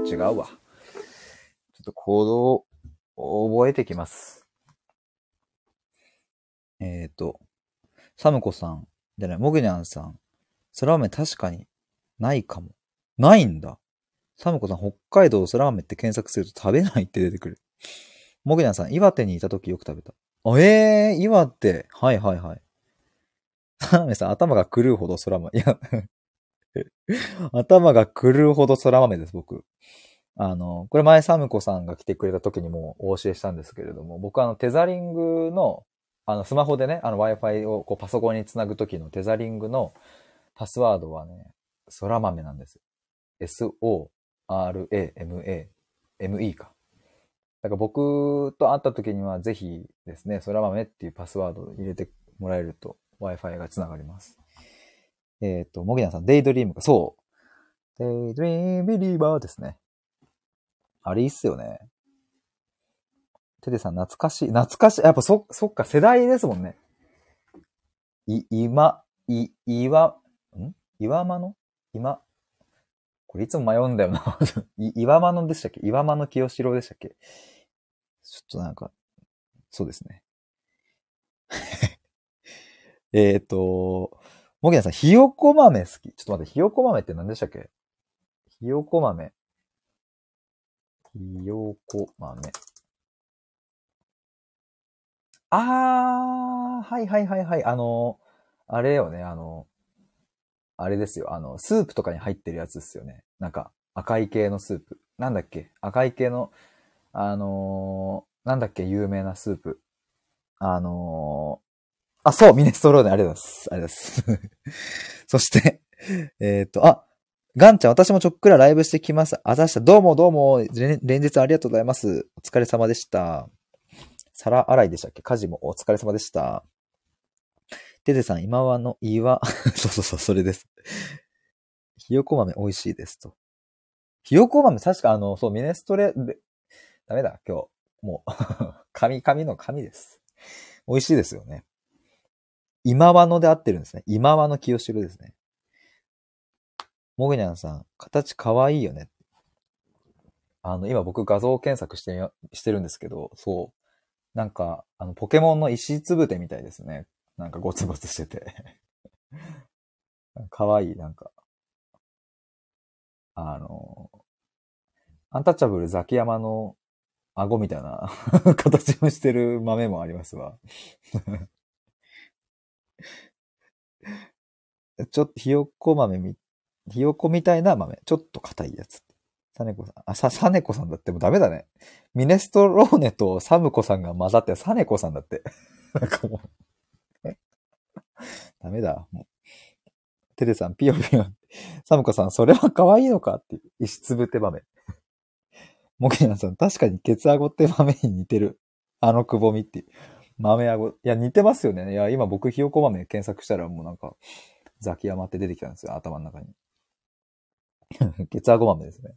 違うわ。ちょっとコードを覚えてきます。えっ、ー、と、サムコさん、じゃない、モグニャンさん、そら豆確かにないかも。ないんだ。サムコさん、北海道そら豆って検索すると食べないって出てくる。モグニャンさん、岩手にいた時よく食べた。あ、ええー、岩手。はいはいはい。サラメさん、頭が狂うほど空豆。いや頭が狂うほど空豆です、僕。あの、これ前サムコさんが来てくれた時にもお教えしたんですけれども、僕はあの、テザリングのあの、スマホでね、あの Wi-Fi をこうパソコンにつなぐときのテザリングのパスワードはね、空豆なんです。S-O-R-A-M-A、M-E か。だから僕と会った時にはぜひですね、空豆っていうパスワードを入れてもらえると Wi-Fi がつながります。えっ、ー、と、もぎなさん、デイドリームか。そう。デイドリームビリーバーですね。あれいいっすよね。テテさん、懐かしい。懐かしい。やっぱそ、そっか、世代ですもんね。い、今、い、岩、ん？岩間の？今、これいつも迷うんだよな。い、岩間のでしたっけ？岩間の清志郎でしたっけ？ちょっとなんか、そうですね。えっと、もぎなさん、ひよこ豆好き。ちょっと待って、ひよこ豆って何でしたっけ？ひよこ豆。ひよこ豆。あー、はいはいはいはい。あの、あれよね、あの、あれですよ。あの、スープとかに入ってるやつですよね。なんか、赤い系のスープ。なんだっけ？赤い系の、あのー、なんだっけ？有名なスープ。あのー、あ、そう、ミネストローネ、ありがとうございます。ありがとうございます。そして、えっ、ー、と、あ、ガンちゃん、私もちょっくらライブしてきます。あざした。どうもどうも、連日ありがとうございます。お疲れ様でした。皿洗いでしたっけ？家事もお疲れ様でした。デデさん、今はの岩、そうそうそう、それです。ひよこ豆美味しいですと。ひよこ豆、確かあの、そう、ミネストレ、ダメだ、今日。もう 神、神の神です。美味しいですよね。今和ので合ってるんですね。今和の清志郎ですね。もぐにゃんさん、形かわいいよね。あの、今僕画像検索してしてるんですけど、そう。なんか、あの、ポケモンの石つぶてみたいですね。なんかゴツゴツしてて かわいい、なんか。あの、アンタッチャブルザキヤマの顎みたいな 形をしてる豆もありますわ ちょっとひよこ豆み、ひよこみたいな豆。ちょっと硬いやつ。サネコさん。あ、さ、サネコさんだってもうダメだね。ミネストローネとサムコさんが混ざってサネコさんだって。なんかもう ダメだ。もうテレさん、ピヨピヨ。サムコさん、それは可愛いのかっていう石つぶて場面。モケナさん、確かにケツアゴって豆に似てる。あのくぼみっていう。豆アゴ。いや、似てますよね。いや、今僕、ひよこ豆検索したらもうなんか、ザキヤマって出てきたんですよ、頭の中に。ケツアゴ豆ですね。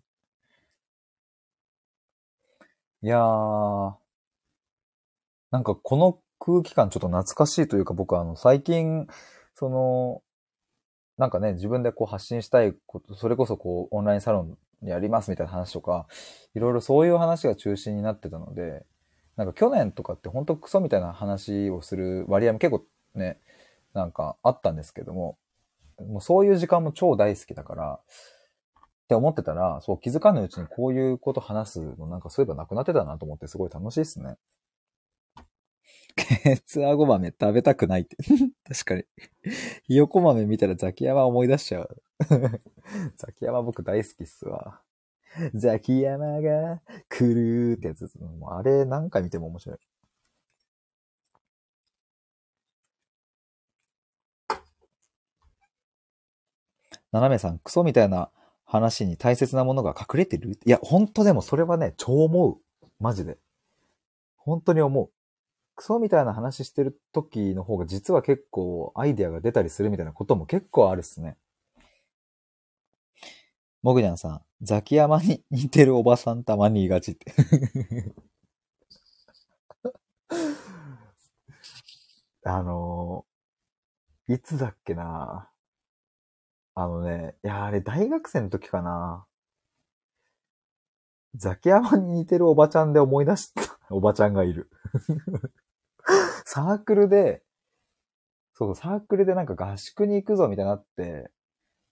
いやー、なんかこの空気感ちょっと懐かしいというか、僕はあの、最近、その、なんかね、自分でこう発信したいこと、それこそこう、オンラインサロンやりますみたいな話とか、いろいろそういう話が中心になってたので、なんか去年とかって本当クソみたいな話をする割合も結構ね、なんかあったんですけども、もうそういう時間も超大好きだから、って思ってたら、そう気づかぬうちにこういうこと話すのなんかそういえばなくなってたなと思ってすごい楽しいっすね。ケツアゴ豆食べたくないって。確かに。ひよこ豆見たらザキヤマ思い出しちゃう。ザキヤマ僕大好きっすわ。ザキヤマが来るってやつ。もうあれ何回見ても面白い。斜めさん、クソみたいな話に大切なものが隠れてる？いや、本当でもそれはね、超思う。マジで。本当に思う。クソみたいな話してる時の方が実は結構アイデアが出たりするみたいなことも結構あるっすね。もぐにゃんさん、ザキヤマに似てるおばさんたまに言いがちって あのー、いつだっけなあのね、いや、あれ大学生の時かな。ザキヤマに似てるおばちゃんで思い出した。おばちゃんがいる。サークルで、そう、サークルでなんか合宿に行くぞみたいになって、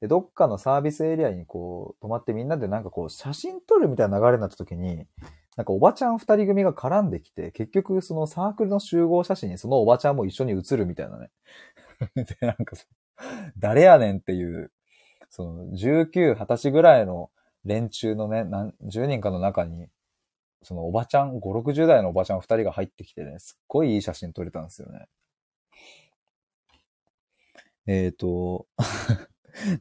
で、どっかのサービスエリアにこう、泊まってみんなでなんかこう、写真撮るみたいな流れになった時に、なんかおばちゃん二人組が絡んできて、結局そのサークルの集合写真にそのおばちゃんも一緒に写るみたいなね。で、なんか誰やねんっていう、その19、20歳ぐらいの連中のね、何十人かの中に、そのおばちゃん、5、60代のおばちゃん二人が入ってきてね、すっごいいい写真撮れたんですよね。えっ、ー、と、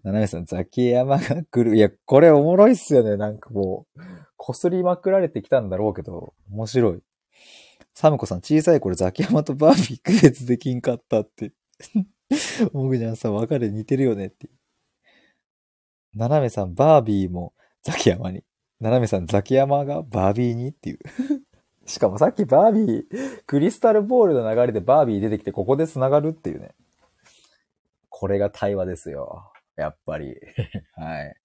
ななめさん、ザキヤマが来る。いや、これおもろいっすよね。なんかもう、こすりまくられてきたんだろうけど、面白い。サムコさん、小さい頃ザキヤマとバービー区別できんかったって。もぐじゃんさん、別れ似てるよねって。ななめさん、バービーもザキヤマに。ななめさん、ザキヤマがバービーにっていう。しかもさっきバービー、クリスタルボールの流れでバービー出てきてここで繋がるっていうね。これが対話ですよ。やっぱり。はい。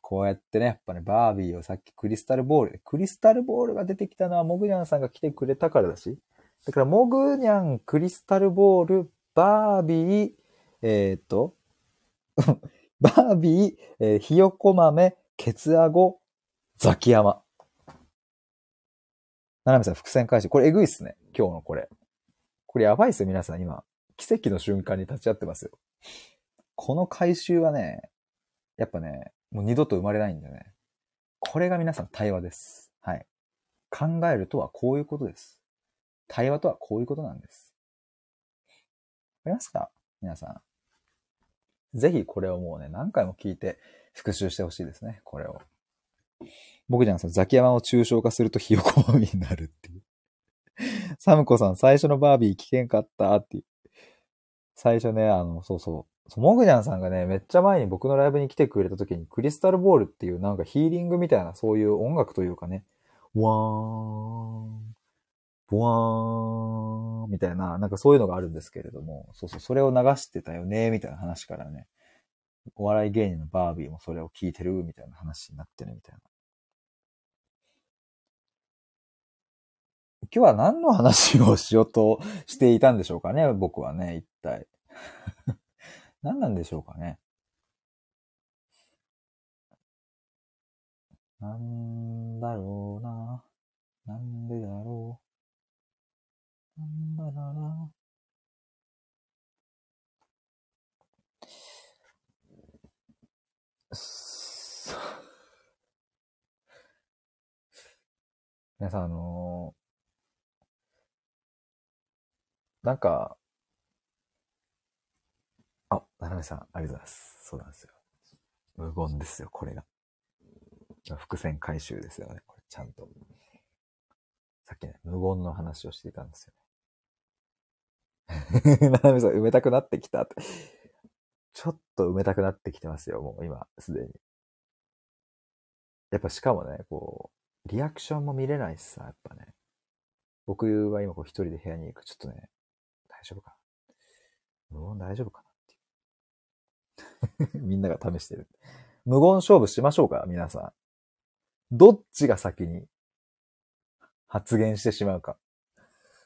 こうやってね、やっぱね、バービーをさっきクリスタルボール、クリスタルボールが出てきたのはモグニャンさんが来てくれたからだし。だから、モグニャン、クリスタルボール、バービー、えー、っと、バービー、えー、ひよこ豆、ケツアゴ、ザキヤマ。ななみさん、伏線回収。これえぐいっすね。今日のこれ。これやばいっすよ、皆さん。今、奇跡の瞬間に立ち会ってますよ。この回収はね、やっぱね、もう二度と生まれないんでね。これが皆さん対話です。はい。考えるとはこういうことです。対話とはこういうことなんです。わかりますか？皆さん。ぜひこれをもうね、何回も聞いて復習してほしいですね。これを。僕じゃんさん、ザキヤマを抽象化するとひよこまみになるっていう。サムコさん、最初のバービー危険かったっていう。最初ね、あの、そうそう。そう、モグジャンさんがね、めっちゃ前に僕のライブに来てくれた時に、クリスタルボールっていうなんかヒーリングみたいな、そういう音楽というかね、ワーン、ボワーン、みたいな、なんかそういうのがあるんですけれども、そうそう、それを流してたよね、みたいな話からね、お笑い芸人のバービーもそれを聞いてる、みたいな話になってるみたいな。今日は何の話をしようとしていたんでしょうかね、僕はね、一体。何なんでしょうかね。なんだろうな。なんでだろう。なんだろうな。皆さん、あのー、なんか、あ、ななめさん、ありがとうございます。そうなんですよ。無言ですよ、これが。伏線回収ですよね、これ。ちゃんと。さっきね、無言の話をしていたんですよ。な なみさん、埋めたくなってきたって。ちょっと埋めたくなってきてますよ、もう今、すでに。やっぱしかもね、こう、リアクションも見れないしさ、やっぱね。僕は今こう一人で部屋に行く。ちょっとね、大丈夫かな。無言大丈夫かなっていう。みんなが試してる。無言勝負しましょうか皆さん。どっちが先に発言してしまうか。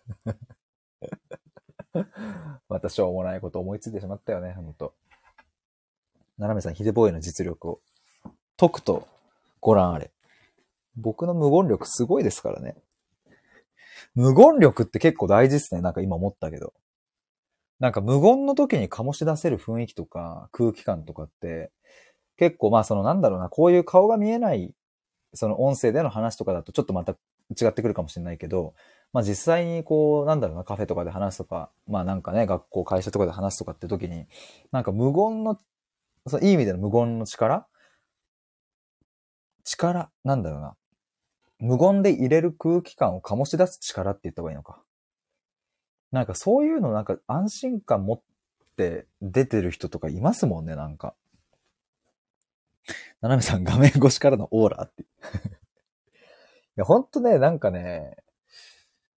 またしょうもないこと思いついてしまったよね、ほんと。斜めさん、ヒデボーイの実力を解くとご覧あれ。僕の無言力すごいですからね。無言力って結構大事ですね。なんか今思ったけど。なんか無言の時に醸し出せる雰囲気とか空気感とかって、結構まあそのなんだろうな、こういう顔が見えない、その音声での話とかだとちょっとまた違ってくるかもしれないけど、まあ実際にこう、なんだろうな、カフェとかで話すとか、まあなんかね、学校、会社とかで話すとかって時に、なんか無言の、そのいい意味での無言の力？力、なんだろうな。無言で入れる空気感を醸し出す力って言った方がいいのか。なんかそういうのなんか安心感持って出てる人とかいますもんね、なんか。ななめさん画面越しからのオーラって。いや、ほんとね、なんかね、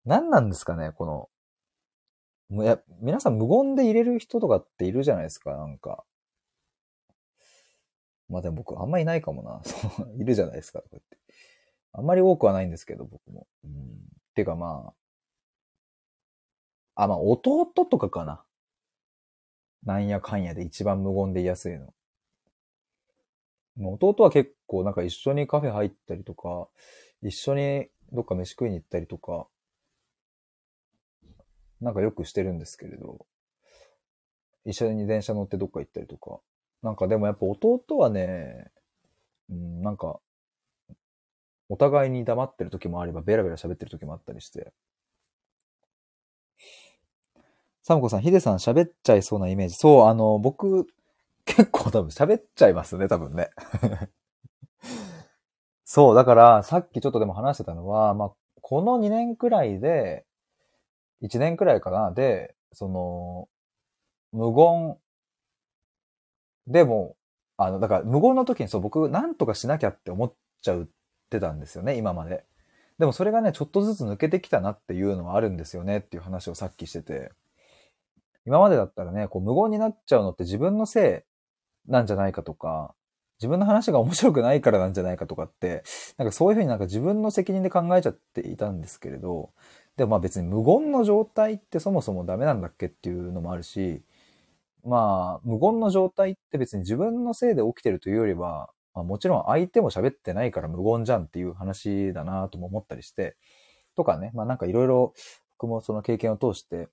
何なんですかね、この、いや、皆さん無言で入れる人とかっているじゃないですか、なんか。まあでも僕あんまいないかもな。そう、いるじゃないですか、こうやって。あんまり多くはないんですけど、僕も。うん。てかまあ、あ、まあ弟とかかな。なんやかんやで一番無言で言いやすいの。弟は結構なんか一緒にカフェ入ったりとか、一緒にどっか飯食いに行ったりとか、なんかよくしてるんですけれど、一緒に電車乗ってどっか行ったりとか。なんかでもやっぱ弟はね、うん、なんか、お互いに黙ってる時もあれば、ベラベラ喋ってる時もあったりして。サムコさん、ヒデさん喋っちゃいそうなイメージ。そう、あの、僕、結構多分喋っちゃいますね、多分ね。そう、だから、さっきちょっとでも話してたのは、まあ、この2年くらいで、1年くらいかな、で、その、無言、でも、あの、だから無言の時にそう、僕、なんとかしなきゃって思っちゃうってたんですよね、今まで。でもそれがね、ちょっとずつ抜けてきたなっていうのはあるんですよねっていう話をさっきしてて。今までだったらね、こう無言になっちゃうのって自分のせいなんじゃないかとか、自分の話が面白くないからなんじゃないかとかって、なんかそういうふうになんか自分の責任で考えちゃっていたんですけれど、でもまあ別に無言の状態ってそもそもダメなんだっけっていうのもあるし、まあ無言の状態って別に自分のせいで起きてるというよりは、まあ、もちろん相手も喋ってないから無言じゃんっていう話だなとも思ったりして、とかね、まあなんかいろいろ僕もその経験を通して、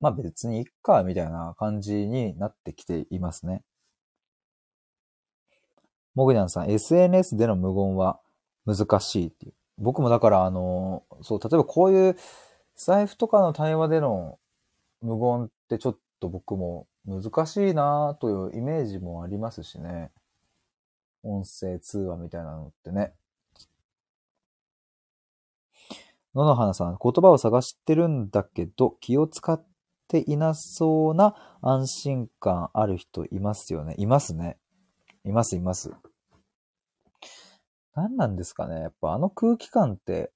まあ別にいっか、みたいな感じになってきていますね。モグニャンさん、SNS での無言は難しいっていう。僕もだからあの、そう、例えばこういう財布とかの対話での無言ってちょっと僕も難しいなというイメージもありますしね。音声通話みたいなのってね。野々花さん、言葉を探してるんだけど、気を使っていなそうな安心感ある人いますよね。いますね。います、います。何なんですかね。やっぱあの空気感って、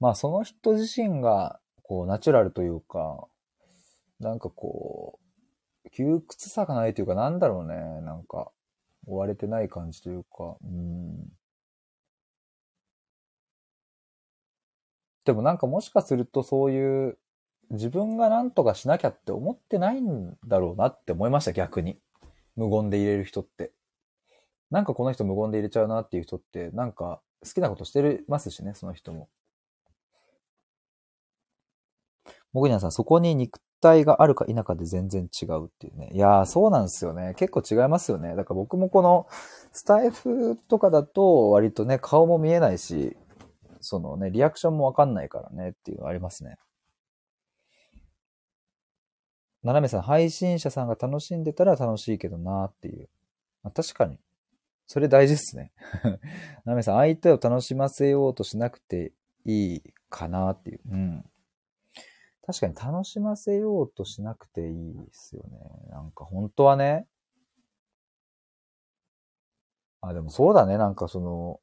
まあその人自身が、こう、ナチュラルというか、なんかこう、窮屈さがないというか、なんだろうね。なんか、追われてない感じというか、うん。でもなんかもしかするとそういう自分が何とかしなきゃって思ってないんだろうなって思いました、逆に。無言で入れる人って。なんかこの人無言で入れちゃうなっていう人って、なんか好きなことしてるますしね、その人も。もぐにゃんさん、そこに肉体があるか否かで全然違うっていうね。いやー、そうなんですよね。結構違いますよね。だから僕もこの、スタイフとかだと割とね、顔も見えないし、そのね、リアクションもわかんないからねっていうのありますね。ななめさん、配信者さんが楽しんでたら楽しいけどなーっていう。まあ、確かに。それ大事っすね。なめさん、相手を楽しませようとしなくていいかなっていう。うん。確かに楽しませようとしなくていいですよね。なんか本当はね。あ、でもそうだね。なんかその、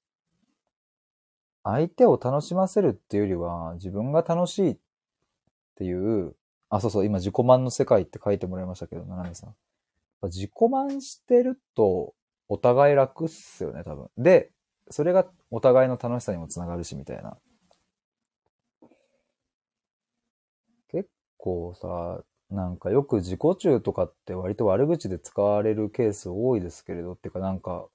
相手を楽しませるっていうよりは、自分が楽しいっていう、あ、そうそう、今自己満の世界って書いてもらいましたけど、ななめさん。自己満してると、お互い楽っすよね、多分。で、それがお互いの楽しさにもつながるし、みたいな。結構さ、なんかよく自己中とかって割と悪口で使われるケース多いですけれど、っていうかなんか、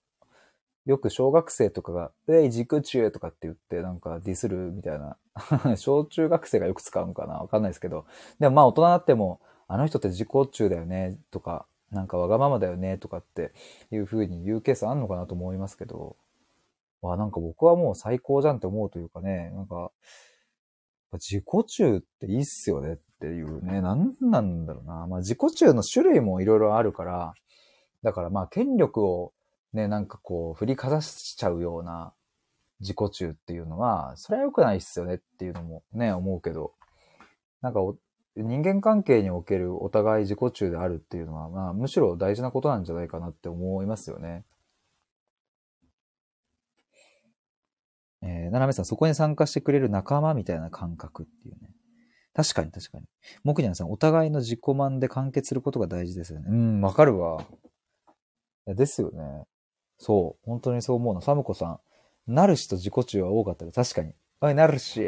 よく小学生とかが、えい、自己中とかって言ってなんかディスるみたいな。小中学生がよく使うのかなわかんないですけど。でもまあ大人になっても、あの人って自己中だよねとか、なんかわがままだよねとかっていう風に言うケースあんのかなと思いますけど、わ、なんか僕はもう最高じゃんって思うというかね、なんか、自己中っていいっすよねっていうね、なんなんだろうな。まあ自己中の種類もいろいろあるから、だからまあ権力をね、なんかこう振りかざしちゃうような自己中っていうのは、それは良くないっすよねっていうのもね、思うけど、なんか人間関係におけるお互い自己中であるっていうのは、まあ、むしろ大事なことなんじゃないかなって思いますよね。えー、ななめさん、そこに参加してくれる仲間みたいな感覚っていうね。確かに確かに。もくにゃんさん、お互いの自己満で完結することが大事ですよね。うん、わかるわ。ですよね。そう。本当にそう思うの。サムコさん、ナルシと自己中は多かったら確かに。おい、ナルシ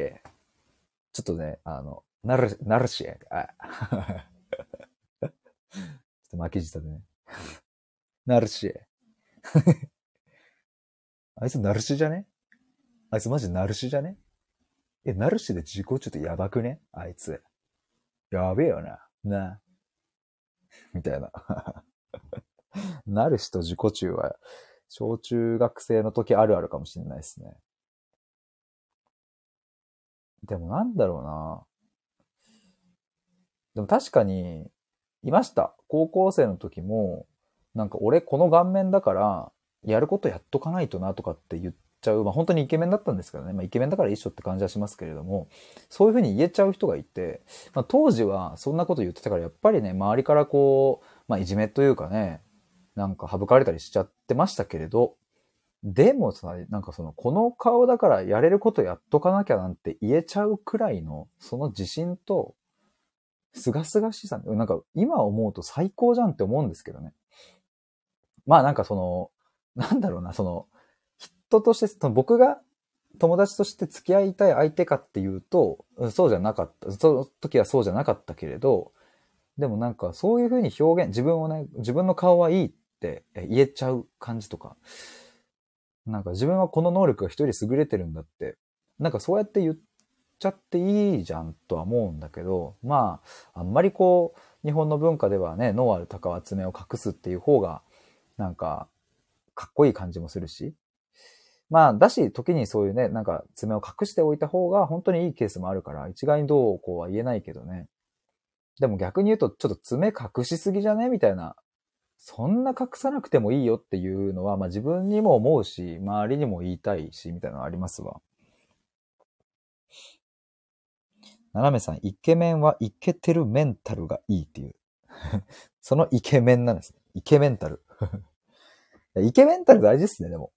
ちょっとね、あの、なる、なるし、あ。ちょっと巻き舌でね。なるし。あいつナルシじゃね？あいつマジナルシじゃね？え、ナルシで自己中ってやばくね？あいつ。やべえよな。な。みたいな。ナルシと自己中は、小中学生の時あるあるかもしれないですね。でもなんだろうな。でも確かに、いました。高校生の時も、なんか俺この顔面だから、やることやっとかないとなとかって言っちゃう。まあ本当にイケメンだったんですけどね。まあイケメンだから一緒って感じはしますけれども、そういうふうに言えちゃう人がいて、まあ当時はそんなこと言ってたから、やっぱりね、周りからこう、まあいじめというかね、なんか省かれたりしちゃってましたけれど、でもさ、なんかその、この顔だからやれることやっとかなきゃなんて言えちゃうくらいの、その自信と、すがすがしさ、なんか今思うと最高じゃんって思うんですけどね。まあなんかその、なんだろうな、その、人として、その僕が友達として付き合いたい相手かっていうと、そうじゃなかった。その時はそうじゃなかったけれど、でもなんかそういうふうに表現、自分をね、自分の顔はいいって言えちゃう感じとか、なんか自分はこの能力が一人優れてるんだって、なんかそうやって言っちゃっていいじゃんとは思うんだけど、まあ、あんまりこう、日本の文化ではね、脳ある鷹は爪を隠すっていう方が、なんか、かっこいい感じもするし。まあ、だし、時にそういうね、なんか爪を隠しておいた方が本当にいいケースもあるから、一概にどうこうは言えないけどね。でも逆に言うと、ちょっと爪隠しすぎじゃね？みたいな。そんな隠さなくてもいいよっていうのは、まあ自分にも思うし、周りにも言いたいし、みたいなのありますわ。ななめさん、イケメンはイケてるメンタルがいいっていう。そのイケメンなんですね。イケメンタル。イケメンタル大事っすね、でも。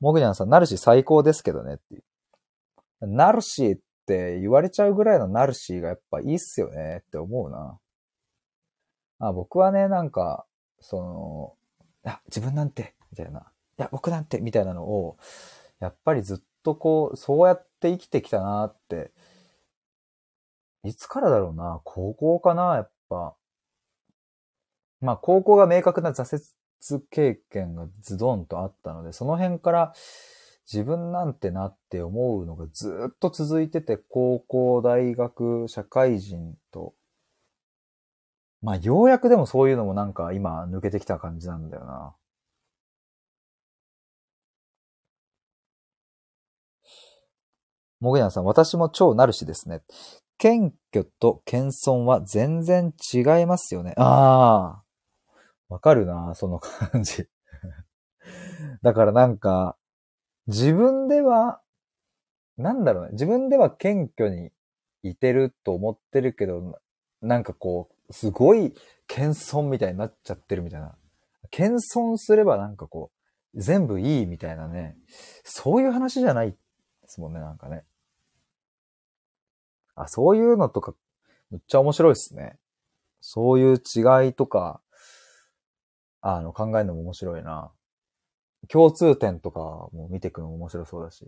モグニャンさん、ナルシ最高ですけどねっていう。ナルシって言われちゃうぐらいのナルシがやっぱいいっすよねって思うな。あ僕はね、なんか、その、いや、自分なんて、みたいな。いや、僕なんて、みたいなのを、やっぱりずっとこう、そうやって生きてきたなって、いつからだろうな、高校かな、やっぱ。まあ、高校が明確な挫折経験がズドンとあったので、その辺から自分なんてなって思うのがずっと続いてて、高校、大学、社会人と。まあ、ようやくでもそういうのもなんか今抜けてきた感じなんだよな。もぐやんさん、私も超なるしですね。謙虚と謙遜は全然違いますよね。ああ。わかるな、その感じ。だからなんか、自分では、なんだろうね。自分では謙虚にいてると思ってるけど、なんかこう、すごい謙遜みたいになっちゃってるみたいな。謙遜すればなんかこう、全部いいみたいなね。そういう話じゃないですもんね、なんかね。あ、そういうのとか、めっちゃ面白いですね。そういう違いとか、あの、考えるのも面白いな。共通点とかも見ていくのも面白そうだし。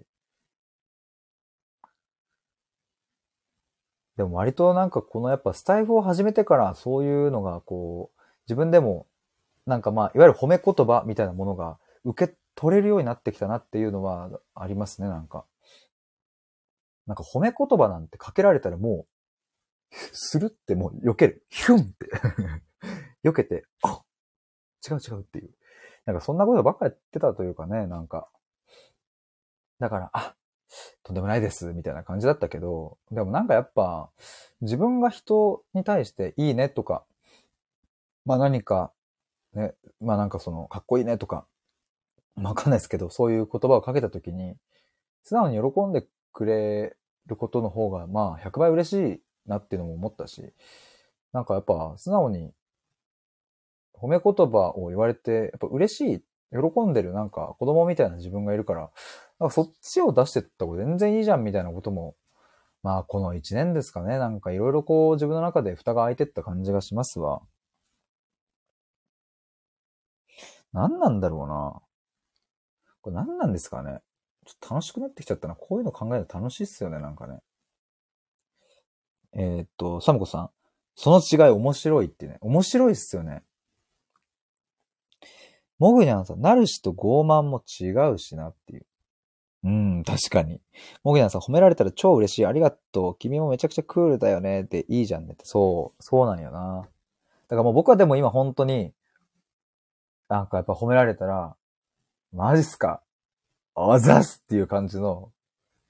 でも割となんかこのやっぱスタイフを始めてからそういうのがこう、自分でもなんかまあ、いわゆる褒め言葉みたいなものが受け取れるようになってきたなっていうのはありますね、なんか。なんか褒め言葉なんてかけられたらもう、するってもう避ける。ヒュンって 避けて、あ違う違うっていう。なんかそんなことばっかやってたというかね、なんか。だから、あ、とんでもないです、みたいな感じだったけど、でもなんかやっぱ、自分が人に対していいねとか、まあ何か、ね、まあなんかその、かっこいいねとか、わかんないですけど、そういう言葉をかけたときに、素直に喜んでくれることの方が、まあ100倍嬉しいなっていうのも思ったし、なんかやっぱ素直に褒め言葉を言われて、やっぱ嬉しい、喜んでるなんか子供みたいな自分がいるから、なんかそっちを出してった方が全然いいじゃんみたいなことも、まあこの一年ですかね、なんかいろいろこう自分の中で蓋が開いてった感じがしますわ。何なんだろうな。これ何なんですかね。ちょっと楽しくなってきちゃったな。こういうの考えるの楽しいっすよね、なんかね。えー、っと、サムコさん。その違い面白いってね。面白いっすよね。モグニャンさん、ナルシと傲慢も違うしなっていう。うん、確かに。モグニャンさん、褒められたら超嬉しい。ありがとう。君もめちゃくちゃクールだよね。っていいじゃんねって。そう、そうなんよな。だからもう僕はでも今本当に、なんかやっぱ褒められたら、マジっすか？あざすっていう感じの、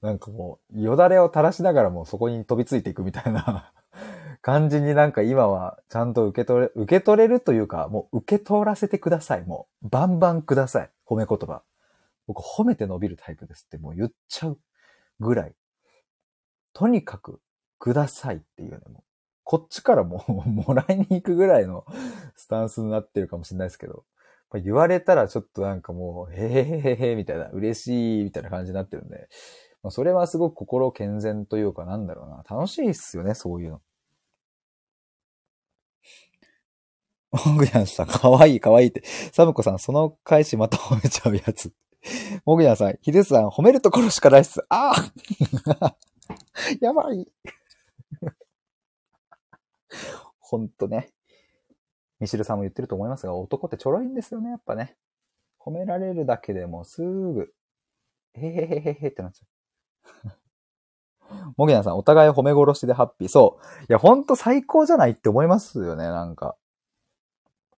なんかもう、よだれを垂らしながらもそこに飛びついていくみたいな 感じになんか今はちゃんと受け取れ、受け取れるというか、もう受け取らせてください。もう、バンバンください。褒め言葉。僕褒めて伸びるタイプですってもう言っちゃうぐらい。とにかくくださいっていうね、もう。こっちからも もらいに行くぐらいのスタンスになってるかもしれないですけど。言われたらちょっとなんかもう、へへへへへみたいな、嬉しいみたいな感じになってるんで、まあ、それはすごく心健全というかなんだろうな。楽しいっすよね、そういうの。モグヤンさん、かわいいかわいいって。サムコさん、その返しまた褒めちゃうやつ。モグヤンさん、ヒデさん、褒めるところしかないっす。ああ やばい。ほんとね。ミシルさんも言ってると思いますが、男ってちょろいんですよね、やっぱね。褒められるだけでもすぐ、へへへへへってなっちゃう。モギナさん、お互い褒め殺しでハッピー。そう。いや、ほんと最高じゃないって思いますよね、なんか。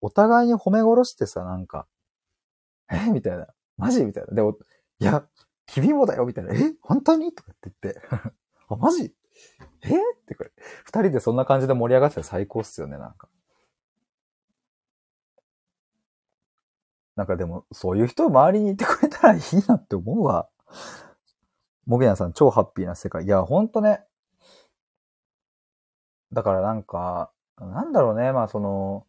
お互いに褒め殺してさ、なんか、え？みたいな。マジ？みたいな。でも、いや、君もだよみたいな。え？本当に？とかって言って。あ、マジ？え？ってこれ。二人でそんな感じで盛り上がってたら最高っすよね、なんか。なんかでも、そういう人を周りにいてくれたらいいなって思うわ。モゲナさん、超ハッピーな世界。いや、ほんとね。だからなんか、なんだろうね、まあその、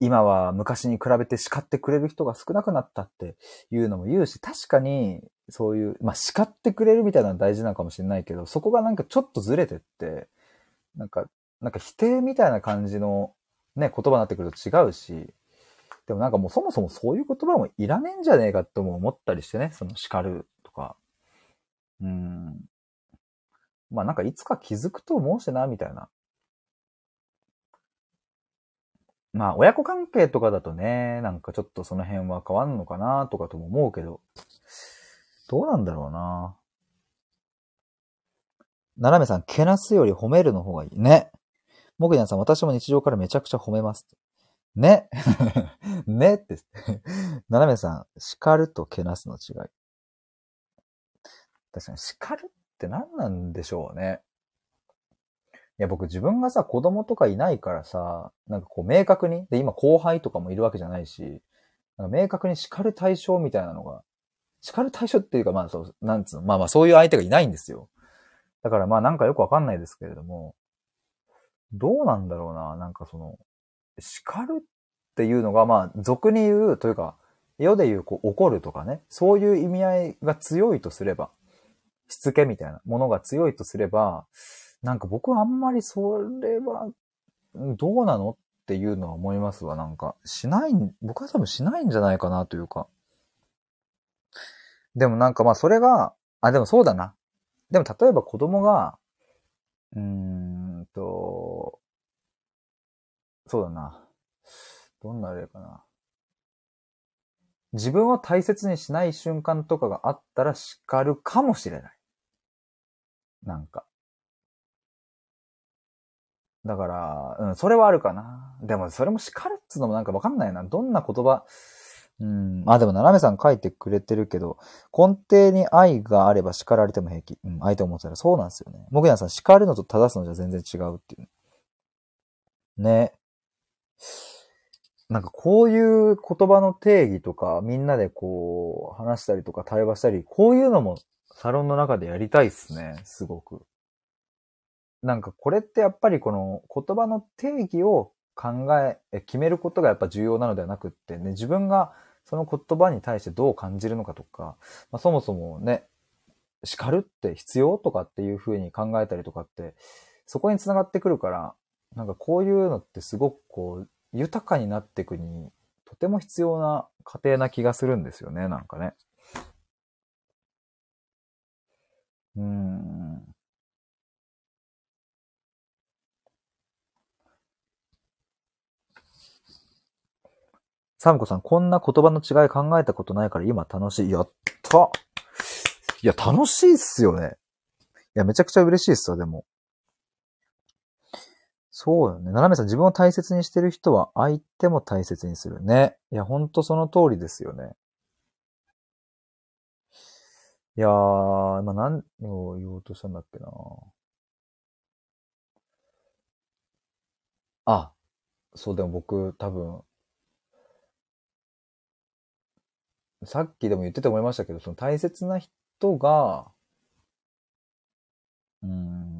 今は昔に比べて叱ってくれる人が少なくなったっていうのも言うし、確かに、そういう、まあ叱ってくれるみたいなの大事なのかもしれないけど、そこがなんかちょっとずれてって、なんか、なんか否定みたいな感じのね、言葉になってくると違うし、でもなんかもうそもそもそういう言葉もいらねえんじゃねえかっても思ったりしてね、その叱るとか。うん。まあなんかいつか気づくと思うしな、みたいな。まあ親子関係とかだとね、なんかちょっとその辺は変わんのかなとかとも思うけど、どうなんだろうな。ななめさん、けなすより褒めるの方がいい。ね。もぐやんさん、私も日常からめちゃくちゃ褒めます。ね。ねって。ななめさん、叱るとけなすの違い。確かに叱るって何なんでしょうね。いや、僕自分がさ、子供とかいないからさ、なんかこう明確に、で、今後輩とかもいるわけじゃないし、なんか明確に叱る対象みたいなのが、叱る対象っていうか、まあそう、なんつうの、まあまあそういう相手がいないんですよ。だからまあなんかよくわかんないですけれども、どうなんだろうな、なんかその、叱るっていうのが、まあ、俗に言うというか、世で言う、こう、怒るとかね、そういう意味合いが強いとすれば、しつけみたいなものが強いとすれば、なんか僕はあんまりそれは、どうなのっていうのは思いますわ。なんか、しない、僕は多分しないんじゃないかなというか。でもなんかまあそれが、あ、でもそうだな。でも例えば子供が、うーんと、そうだな。どんな例かな。自分を大切にしない瞬間とかがあったら叱るかもしれない。なんか。だから、うん、それはあるかな。でも、それも叱るっつうのもなんかわかんないな。どんな言葉、うん。あ、でも、斜めさん書いてくれてるけど、根底に愛があれば叱られても平気。うん、相手を思ったらそうなんですよね。もぐやさん、叱るのと正すのじゃ全然違うっていう。ね。なんかこういう言葉の定義とか、みんなでこう、話したりとか対話したり、こういうのもサロンの中でやりたいっすね、すごく。なんかこれってやっぱりこの言葉の定義を考え、決めることがやっぱ重要なのではなくってね、自分がその言葉に対してどう感じるのかとか、まあ、そもそもね、叱るって必要とかっていうふうに考えたりとかって、そこにつながってくるから、なんかこういうのってすごくこう、豊かになっていくに、とても必要な過程な気がするんですよね、なんかね。うん。サムコさん、こんな言葉の違い考えたことないから今楽しい。やったいや、楽しいっすよね。いや、めちゃくちゃ嬉しいっすよ、でも。そうよね。ななめさん、自分を大切にしてる人は相手も大切にするね。いや、ほんとその通りですよね。いやー、今何を言おうとしたんだっけなあ、そう、でも僕、多分、さっきでも言ってて思いましたけど、その大切な人が、うん、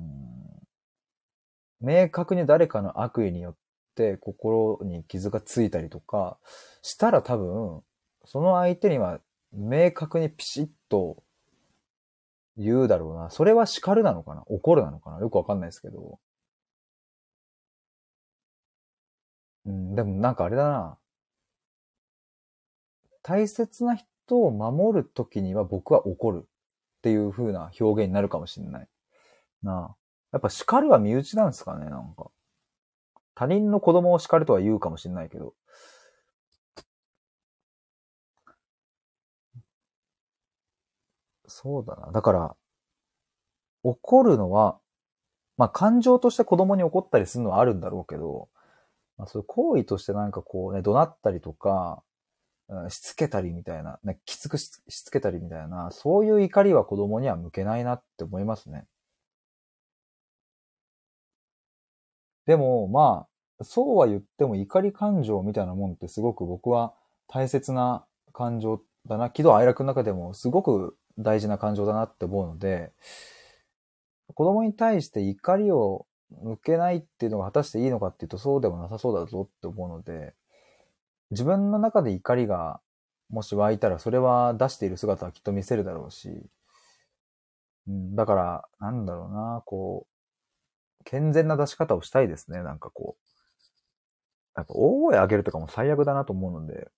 明確に誰かの悪意によって心に傷がついたりとかしたら多分、その相手には明確にピシッと言うだろうな。それは叱るなのかな？怒るなのかな？よくわかんないですけど。うん、でもなんかあれだな。大切な人を守るときには僕は怒るっていう風な表現になるかもしれない。なあ。やっぱ叱るは身内なんですかねなんか。他人の子供を叱るとは言うかもしれないけど。そうだな。だから、怒るのは、まあ感情として子供に怒ったりするのはあるんだろうけど、まあそういう行為としてなんかこうね、怒鳴ったりとか、うんしつけたりみたいな、ね、きつくしつけたりみたいな、そういう怒りは子供には向けないなって思いますね。でも、まあ、そうは言っても怒り感情みたいなもんってすごく僕は大切な感情だな。喜怒哀楽の中でもすごく大事な感情だなって思うので、子供に対して怒りを向けないっていうのが果たしていいのかっていうとそうでもなさそうだぞって思うので、自分の中で怒りがもし湧いたら、それは出している姿はきっと見せるだろうし、うん、だから、なんだろうな、こう、健全な出し方をしたいですね、なんかこう。やっぱ大声上げるとかも最悪だなと思うので、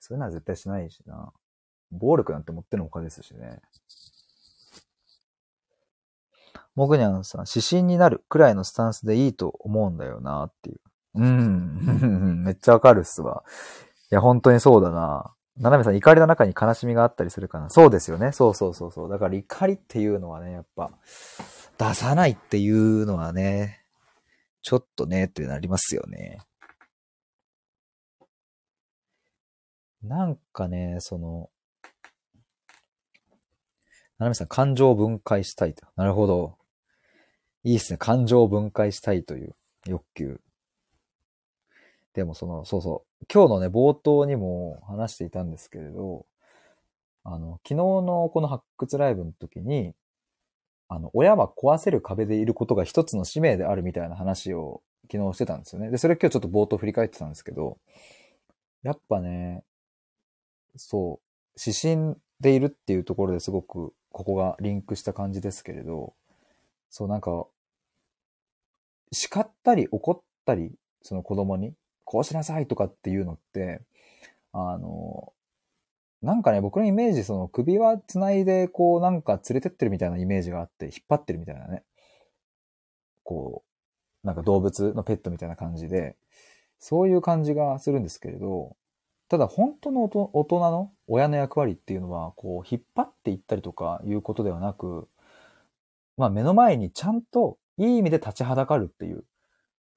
そういうのは絶対しないしな。暴力なんて持ってのほかですしね。モグニャンさん、指針になるくらいのスタンスでいいと思うんだよなっていう。うん。めっちゃわかるっすわ。いや、本当にそうだな。ななめさん、怒りの中に悲しみがあったりするかな。そうですよね。そうそうそうそう。だから怒りっていうのはね、やっぱ、出さないっていうのはね、ちょっとね、ってなりますよね。なんかね、その、ななめさん、感情を分解したいと。なるほど。いいっすね。感情を分解したいという欲求。でもその、そうそう。今日のね、冒頭にも話していたんですけれど、あの、昨日のこの発掘ライブの時に、あの、親は壊せる壁でいることが一つの使命であるみたいな話を昨日してたんですよね。で、それ今日ちょっと冒頭振り返ってたんですけど、やっぱね、そう、指針でいるっていうところですごくここがリンクした感じですけれど、そうなんか、叱ったり怒ったり、その子供に、こうしなさいとかっていうのって、あの、なんかね、僕のイメージ、その首輪繋いで、こうなんか連れてってるみたいなイメージがあって、引っ張ってるみたいなね。こう、なんか動物のペットみたいな感じで、そういう感じがするんですけれど、ただ本当の大人の親の役割っていうのは、こう引っ張っていったりとかいうことではなく、まあ目の前にちゃんといい意味で立ちはだかるっていう、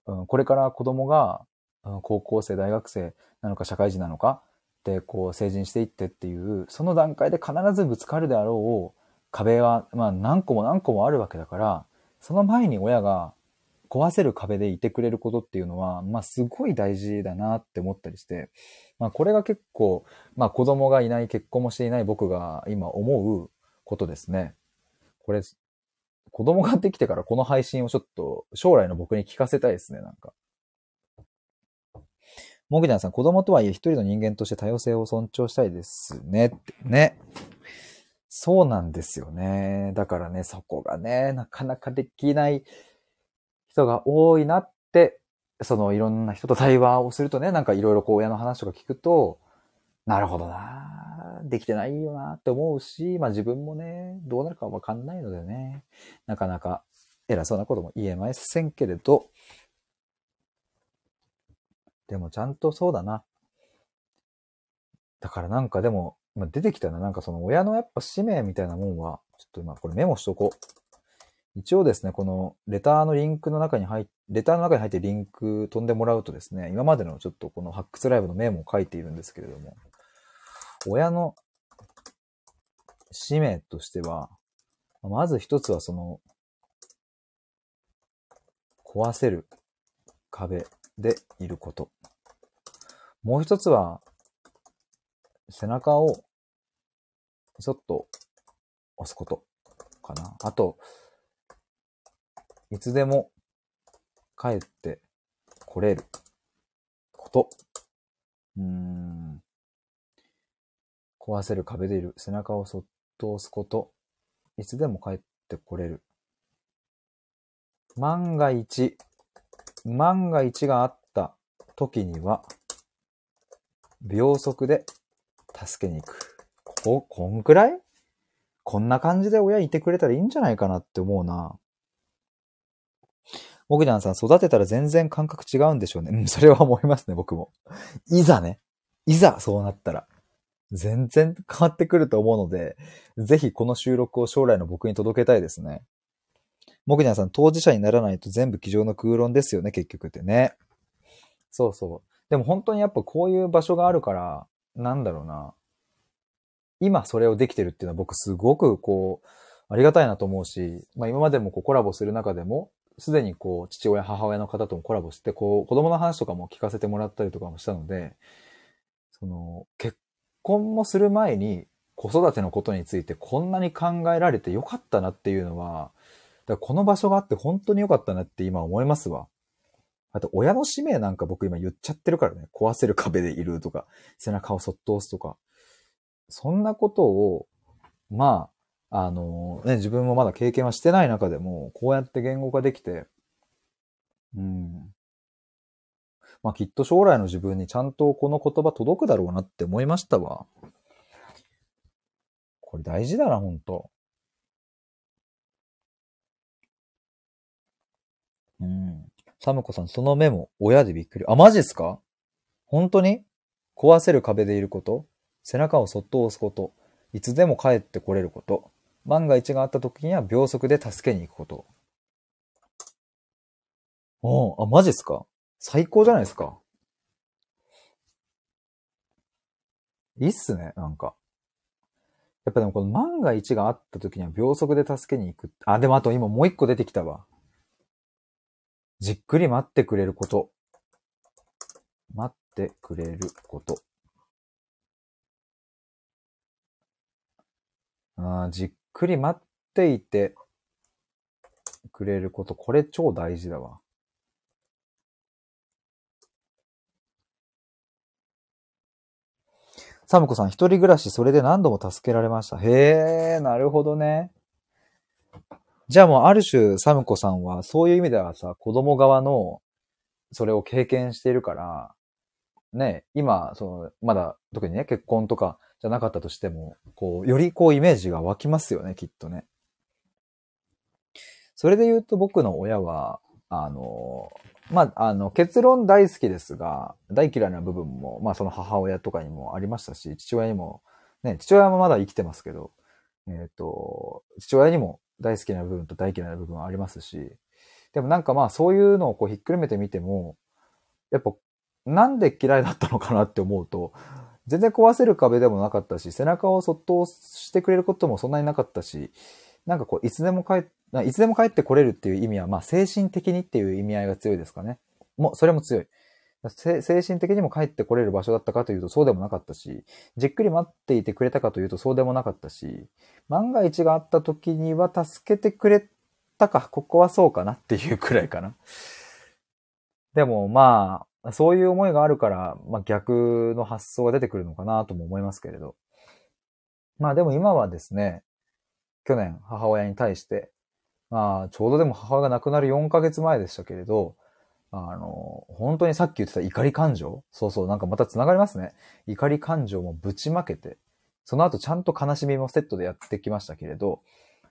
うん、これから子供が、うん、高校生、大学生なのか社会人なのかでこう成人していってっていう、その段階で必ずぶつかるであろう壁は、まあ何個も何個もあるわけだから、その前に親が壊せる壁でいてくれることっていうのは、まあすごい大事だなって思ったりして、まあこれが結構、まあ子供がいない、結婚もしていない僕が今思うことですね。これ子供ができてからこの配信をちょっと将来の僕に聞かせたいですね、なんか。もぐちゃんさん、子供とはいえ一人の人間として多様性を尊重したいですね。ね。そうなんですよね。だからね、そこがね、なかなかできない人が多いなって、そのいろんな人と対話をするとね、なんかいろいろこう親の話とか聞くと、なるほどなできてないよなって思うし、まあ自分もね、どうなるかわかんないのでね、なかなか偉そうなことも言えませんけれど、でもちゃんとそうだな。だからなんかでも、今出てきたな、なんかその親のやっぱ使命みたいなもんは、ちょっと今これメモしとこう。一応ですね、このレターのリンクの中に入っレターの中に入ってリンク飛んでもらうとですね、今までのちょっとこの発掘ライブのメモを書いているんですけれども、親の使命としては、まず一つはその、壊せる壁でいること。もう一つは、背中をちょっと押すことかな。あと、いつでも帰って来れること。うーん。壊せる壁でいる。背中をそっと押すこと。いつでも帰ってこれる。万が一、万が一があった時には、秒速で助けに行く。こ、こんくらい？こんな感じで親いてくれたらいいんじゃないかなって思うな。モグダンさん、育てたら全然感覚違うんでしょうね。うん、それは思いますね、僕も。いざね。いざそうなったら。全然変わってくると思うので、ぜひこの収録を将来の僕に届けたいですね。モグニャンさん、当事者にならないと全部机上の空論ですよね、結局ってね。そうそう。でも本当にやっぱこういう場所があるから、なんだろうな。今それをできてるっていうのは僕すごくこう、ありがたいなと思うし、まあ今までもこうコラボする中でも、すでにこう父親、母親の方ともコラボして、こう子供の話とかも聞かせてもらったりとかもしたので、その結婚もする前に子育てのことについてこんなに考えられてよかったなっていうのは、だこの場所があって本当によかったなって今思いますわ。あと、親の使命なんか僕今言っちゃってるからね。壊せる壁でいるとか、背中をそっと押すとか。そんなことを、まあ、あのね、自分もまだ経験はしてない中でも、こうやって言語化できて、うん。まあきっと将来の自分にちゃんとこの言葉届くだろうなって思いましたわ。これ大事だな、ほんと。うん。サムコさん、そのメモ、親でびっくり。あ、マジっすか？本当に？壊せる壁でいること？背中をそっと押すこと？いつでも帰ってこれること？万が一があった時には秒速で助けに行くこと？おあ、マジっすか？最高じゃないですか？いいっすね、なんか。やっぱでもこの万が一があった時には秒速で助けに行く。あ、でもあと今もう一個出てきたわ。じっくり待ってくれること。待ってくれること。あじっくり待っていてくれること。これ超大事だわ。サムコさん、一人暮らし、それで何度も助けられました。へえ、なるほどね。じゃあもう、ある種、サムコさんは、そういう意味ではさ、子供側の、それを経験しているから、ね、今、その、まだ、特にね、結婚とかじゃなかったとしても、こう、よりこう、イメージが湧きますよね、きっとね。それで言うと、僕の親は、あの、まあ、あの、結論大好きですが、大嫌いな部分も、まあ、その母親とかにもありましたし、父親にも、ね、父親もまだ生きてますけど、えっ、と、父親にも大好きな部分と大嫌いな部分はありますし、でもなんかまあ、そういうのをこうひっくるめてみても、やっぱ、なんで嫌いだったのかなって思うと、全然壊せる壁でもなかったし、背中をそっとしてくれることもそんなになかったし、なんかこう、いつでも帰っ、いつでも帰ってこれるっていう意味は、まあ、精神的にっていう意味合いが強いですかね。もう、それも強い。精神的にも帰ってこれる場所だったかというとそうでもなかったし、じっくり待っていてくれたかというとそうでもなかったし、万が一があった時には助けてくれたか、ここはそうかなっていうくらいかな。でもまあ、そういう思いがあるから、まあ逆の発想が出てくるのかなとも思いますけれど。まあでも今はですね、去年母親に対して、まあちょうどでも母親が亡くなる4ヶ月前でしたけれど、あの、本当にさっき言ってた怒り感情？そうそう、なんかまた繋がりますね。怒り感情もぶちまけて、その後ちゃんと悲しみもセットでやってきましたけれど、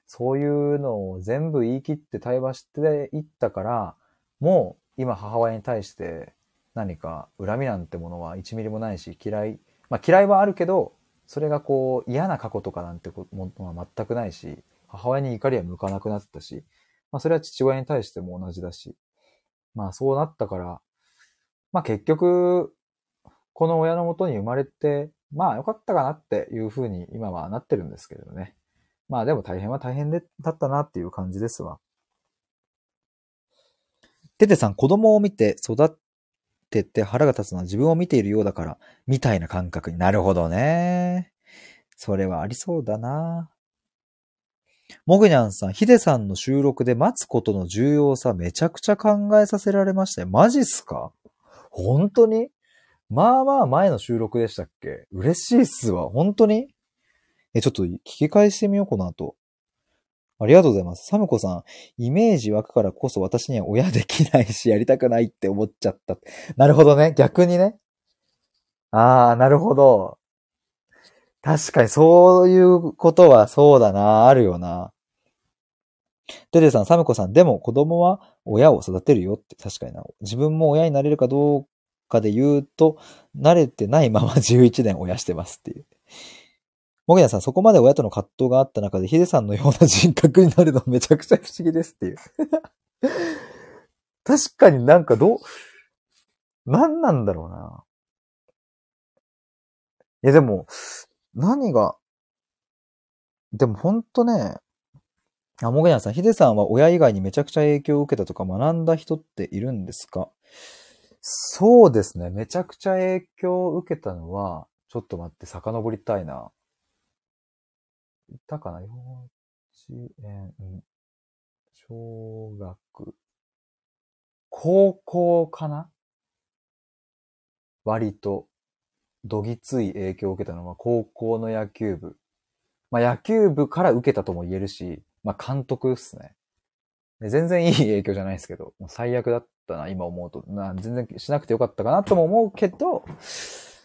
そういうのを全部言い切って対話していったから、もう今母親に対して何か恨みなんてものは1ミリもないし嫌い、まあ嫌いはあるけど、それがこう嫌な過去とかなんてものは全くないし、母親に怒りは向かなくなったし、まあそれは父親に対しても同じだし、まあそうなったから、まあ結局、この親のもとに生まれて、まあよかったかなっていうふうに今はなってるんですけどね。まあでも大変は大変でだったなっていう感じですわ。テテさん、子供を見て育ってて腹が立つのは自分を見ているようだから、みたいな感覚になるほどね。それはありそうだな。もぐにゃんさん、ヒデさんの収録で待つことの重要さめちゃくちゃ考えさせられましたよ。マジっすか？本当に？まあまあ前の収録でしたっけ？嬉しいっすわ。本当に？え、ちょっと聞き返してみよう、この後。ありがとうございます。サムコさん、イメージ湧くからこそ私には親できないし、やりたくないって思っちゃった。なるほどね。逆にね。ああ、なるほど。確かにそういうことはそうだな。あるよな。テテさん、サムコさん、でも子供は親を育てるよって確かにな。自分も親になれるかどうかで言うと、慣れてないまま 11年親してますっていう。もげなさん、そこまで親との葛藤があった中で、ヒデさんのような人格になるのめちゃくちゃ不思議ですっていう。確かになんかどう、何なんだろうな。いやでも、何が、でもほんとね、あ、もげなさん、ヒデさんは親以外にめちゃくちゃ影響を受けたとか学んだ人っているんですか？そうですね。めちゃくちゃ影響を受けたのは、ちょっと待って、遡りたいな。いたかな？幼稚園、小学、高校かな？割と、どぎつい影響を受けたのは高校の野球部。まあ野球部から受けたとも言えるし、まあ監督っすね。全然いい影響じゃないですけど、もう最悪だったな、今思うと。な全然しなくてよかったかなとも思うけど、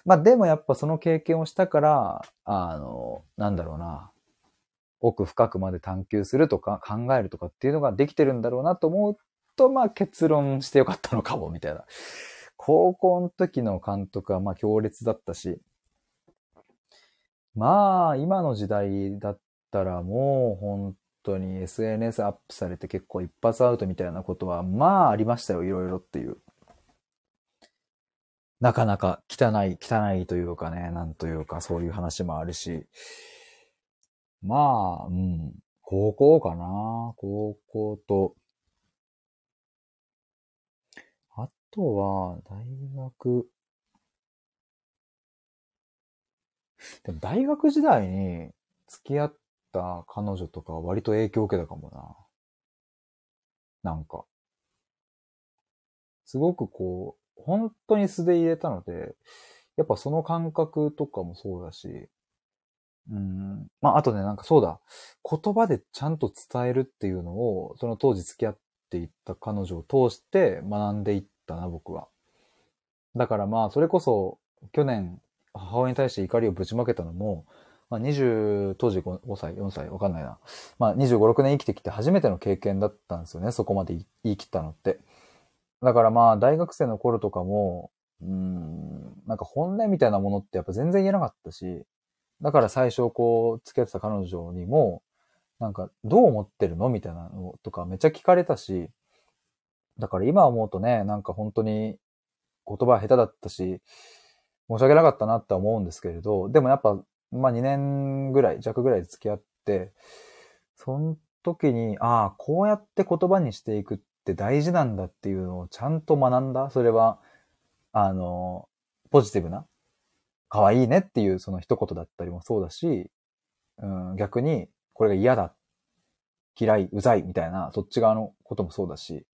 まあでもやっぱその経験をしたから、あの、なんだろうな。奥深くまで探求するとか考えるとかっていうのができてるんだろうなと思うと、まあ結論してよかったのかも、みたいな。高校の時の監督はまあ強烈だったし、まあ今の時代だったらもう本当に SNS アップされて結構一発アウトみたいなことはまあありましたよ、いろいろっていう。なかなか汚い、汚いというかね、なんというかそういう話もあるし、まあ、うん。高校かな高校と、あとは、大学、でも大学時代に付き合った彼女とかは割と影響を受けたかもな。なんか。すごくこう、本当に素で入れたので、やっぱその感覚とかもそうだし、うん。まあ、あとね、なんかそうだ。言葉でちゃんと伝えるっていうのを、その当時付き合っていった彼女を通して学んでいったな、僕は。だからまあ、それこそ、去年、母親に対して怒りをぶちまけたのも、まあ、20、当時 5, 5歳、4歳、わかんないな。まあ、25、6年生きてきて初めての経験だったんですよね。そこまで言い切ったのって。だからまあ、大学生の頃とかも、うん、なんか本音みたいなものってやっぱ全然言えなかったし、だから最初こう、付き合ってた彼女にも、なんか、どう思ってるのみたいなのとかめっちゃ聞かれたし、だから今思うとね、なんか本当に言葉下手だったし、申し訳なかったなって思うんですけれど、でもやっぱ、まあ2年ぐらい、弱ぐらい付き合って、その時に、ああ、こうやって言葉にしていくって大事なんだっていうのをちゃんと学んだ。それは、あの、ポジティブな可愛いねっていうその一言だったりもそうだし、うん、逆にこれが嫌だ、嫌い、うざいみたいな、そっち側のこともそうだし、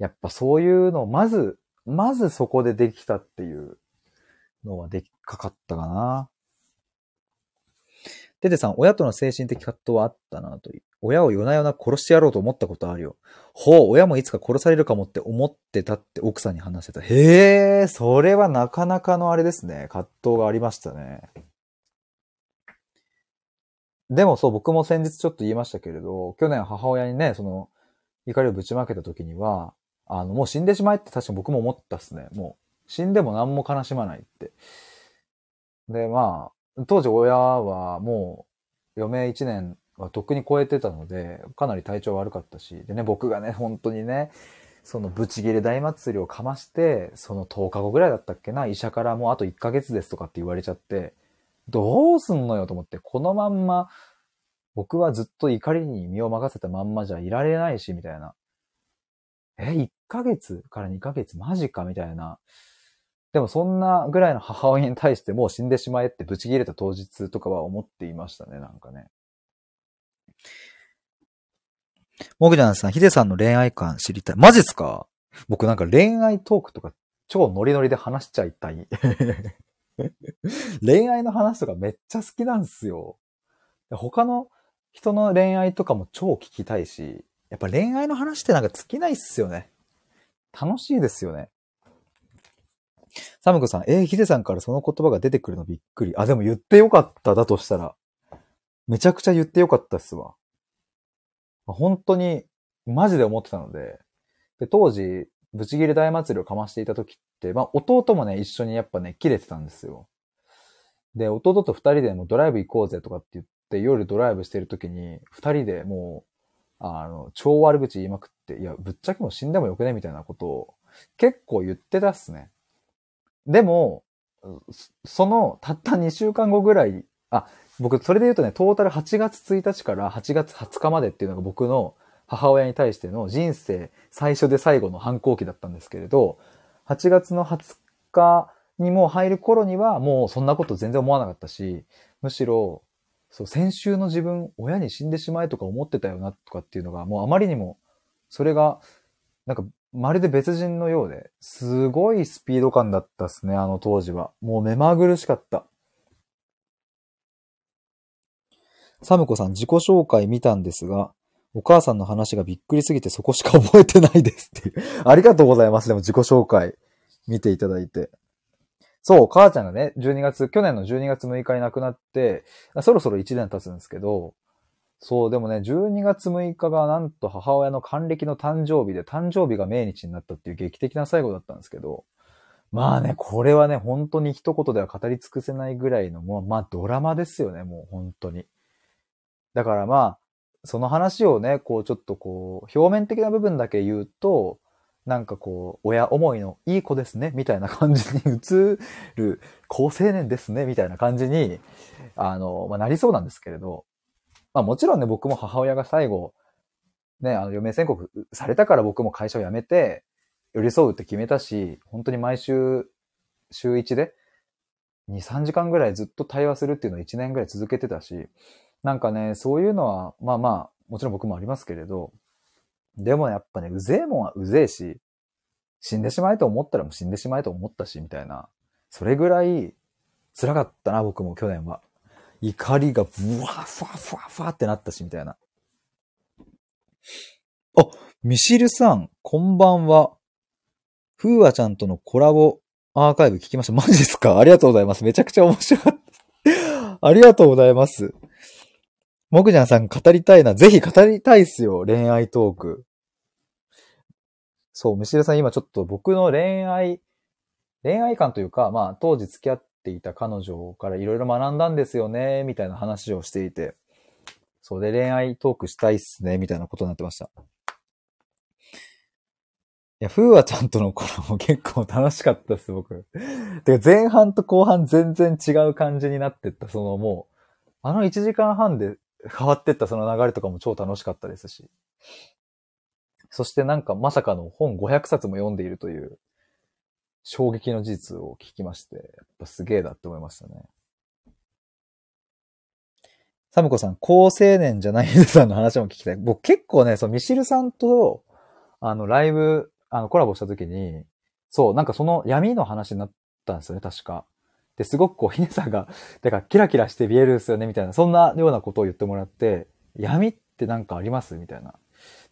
やっぱそういうのをまず、まずそこでできたっていうのはできかかったかな。テテさん、親との精神的葛藤はあったなという。親を夜な夜な殺してやろうと思ったことあるよ。ほう、親もいつか殺されるかもって思ってたって奥さんに話してた。へえ、それはなかなかのあれですね。葛藤がありましたね。でもそう、僕も先日ちょっと言いましたけれど、去年母親にね、その、怒りをぶちまけた時には、あの、もう死んでしまえって確か僕も思ったっすね。もう、死んでも何も悲しまないって。で、まあ、当時親はもう、余命1年はとっくに超えてたので、かなり体調悪かったし、でね、僕がね、本当にね、そのブチギレ大祭りをかまして、その10日後ぐらいだったっけな、医者からもうあと1ヶ月ですとかって言われちゃって、どうすんのよと思って、このまんま、僕はずっと怒りに身を任せたまんまじゃいられないし、みたいな。え、1ヶ月から2ヶ月マジかみたいな。でもそんなぐらいの母親に対してもう死んでしまえってブチ切れた当日とかは思っていましたね、なんかね。モグジャンさん、ヒデさんの恋愛観知りたい。マジっすか？僕なんか恋愛トークとか超ノリノリで話しちゃいたい。恋愛の話とかめっちゃ好きなんですよ。他の人の恋愛とかも超聞きたいし、やっぱ恋愛の話ってなんか尽きないっすよね。楽しいですよね。サムコさん、えー、ヒデさんからその言葉が出てくるのびっくり。あ、でも言ってよかっただとしたら。めちゃくちゃ言ってよかったっすわ。本当に、マジで思ってたので、で、当時、ブチギレ大祭りをかましていた時って、まあ、弟もね、一緒にやっぱね、切れてたんですよ。で、弟と二人でもドライブ行こうぜとかって言って、夜ドライブしてる時に、二人でもう、あの、超悪口言いまくって、いや、ぶっちゃけもう死んでもよくねみたいなことを、結構言ってたっすね。でも、その、たった2週間後ぐらい、あ、僕、それで言うとね、トータル8月1日から8月20日までっていうのが僕の母親に対しての人生最初で最後の反抗期だったんですけれど、8月の20日にもう入る頃にはもうそんなこと全然思わなかったし、むしろ、そう、先週の自分、親に死んでしまえとか思ってたよなとかっていうのが、もうあまりにも、それが、なんか、まるで別人のようで、すごいスピード感だったっすね、あの当時は。もう目まぐるしかった。サムコさん、自己紹介見たんですが、お母さんの話がびっくりすぎてそこしか覚えてないですっていう。ありがとうございます。でも自己紹介見ていただいて。そう、母ちゃんがね、12月、去年の12月6日に亡くなって、そろそろ1年経つんですけど、そう、でもね、12月6日がなんと母親の還暦の誕生日で、誕生日が命日になったっていう劇的な最後だったんですけど、まあね、これはね、本当に一言では語り尽くせないぐらいの、もう、まあドラマですよね、もう本当に。だからまあ、その話をね、こうちょっとこう、表面的な部分だけ言うと、なんかこう、親思いのいい子ですね、みたいな感じに映る高青年ですね、みたいな感じに、あの、まあ、なりそうなんですけれど、まあもちろんね、僕も母親が最後、ね、あの、余命宣告されたから僕も会社を辞めて、寄り添うって決めたし、本当に毎週、週1で、2、3時間ぐらいずっと対話するっていうのを1年ぐらい続けてたし、なんかね、そういうのは、まあまあ、もちろん僕もありますけれど、でもやっぱね、うぜえもんはうぜえし、死んでしまえと思ったらもう死んでしまえと思ったし、みたいな。それぐらい辛かったな、僕も去年は。怒りがブワーフワフワフワってなったし、みたいな。あ、ミシルさん、こんばんは。ふーわちゃんとのコラボアーカイブ聞きました。マジですか？ありがとうございます。めちゃくちゃ面白かった。ありがとうございます。もぐじゃんさん語りたいな。ぜひ語りたいっすよ。恋愛トーク。そう、むしろさん今ちょっと僕の恋愛、恋愛観というか、まあ当時付き合っていた彼女からいろいろ学んだんですよね、みたいな話をしていて、そうで恋愛トークしたいっすね、みたいなことになってました。いや、ふーわちゃんとの頃も結構楽しかったっす、僕。てか前半と後半全然違う感じになってった、そのもう、あの1時間半で変わってったその流れとかも超楽しかったですし。そしてなんかまさかの本500冊も読んでいるという衝撃の事実を聞きまして、やっぱすげえだって思いましたね。サムコさん、高青年じゃないヒデさんの話も聞きたい。僕結構ね、そのミシルさんと、あの、ライブ、あの、コラボした時に、そう、なんかその闇の話になったんですよね、確か。で、すごくこう、ヒネさんが、だからキラキラして見えるんすよね、みたいな、そんなようなことを言ってもらって、闇ってなんかあります？みたいな。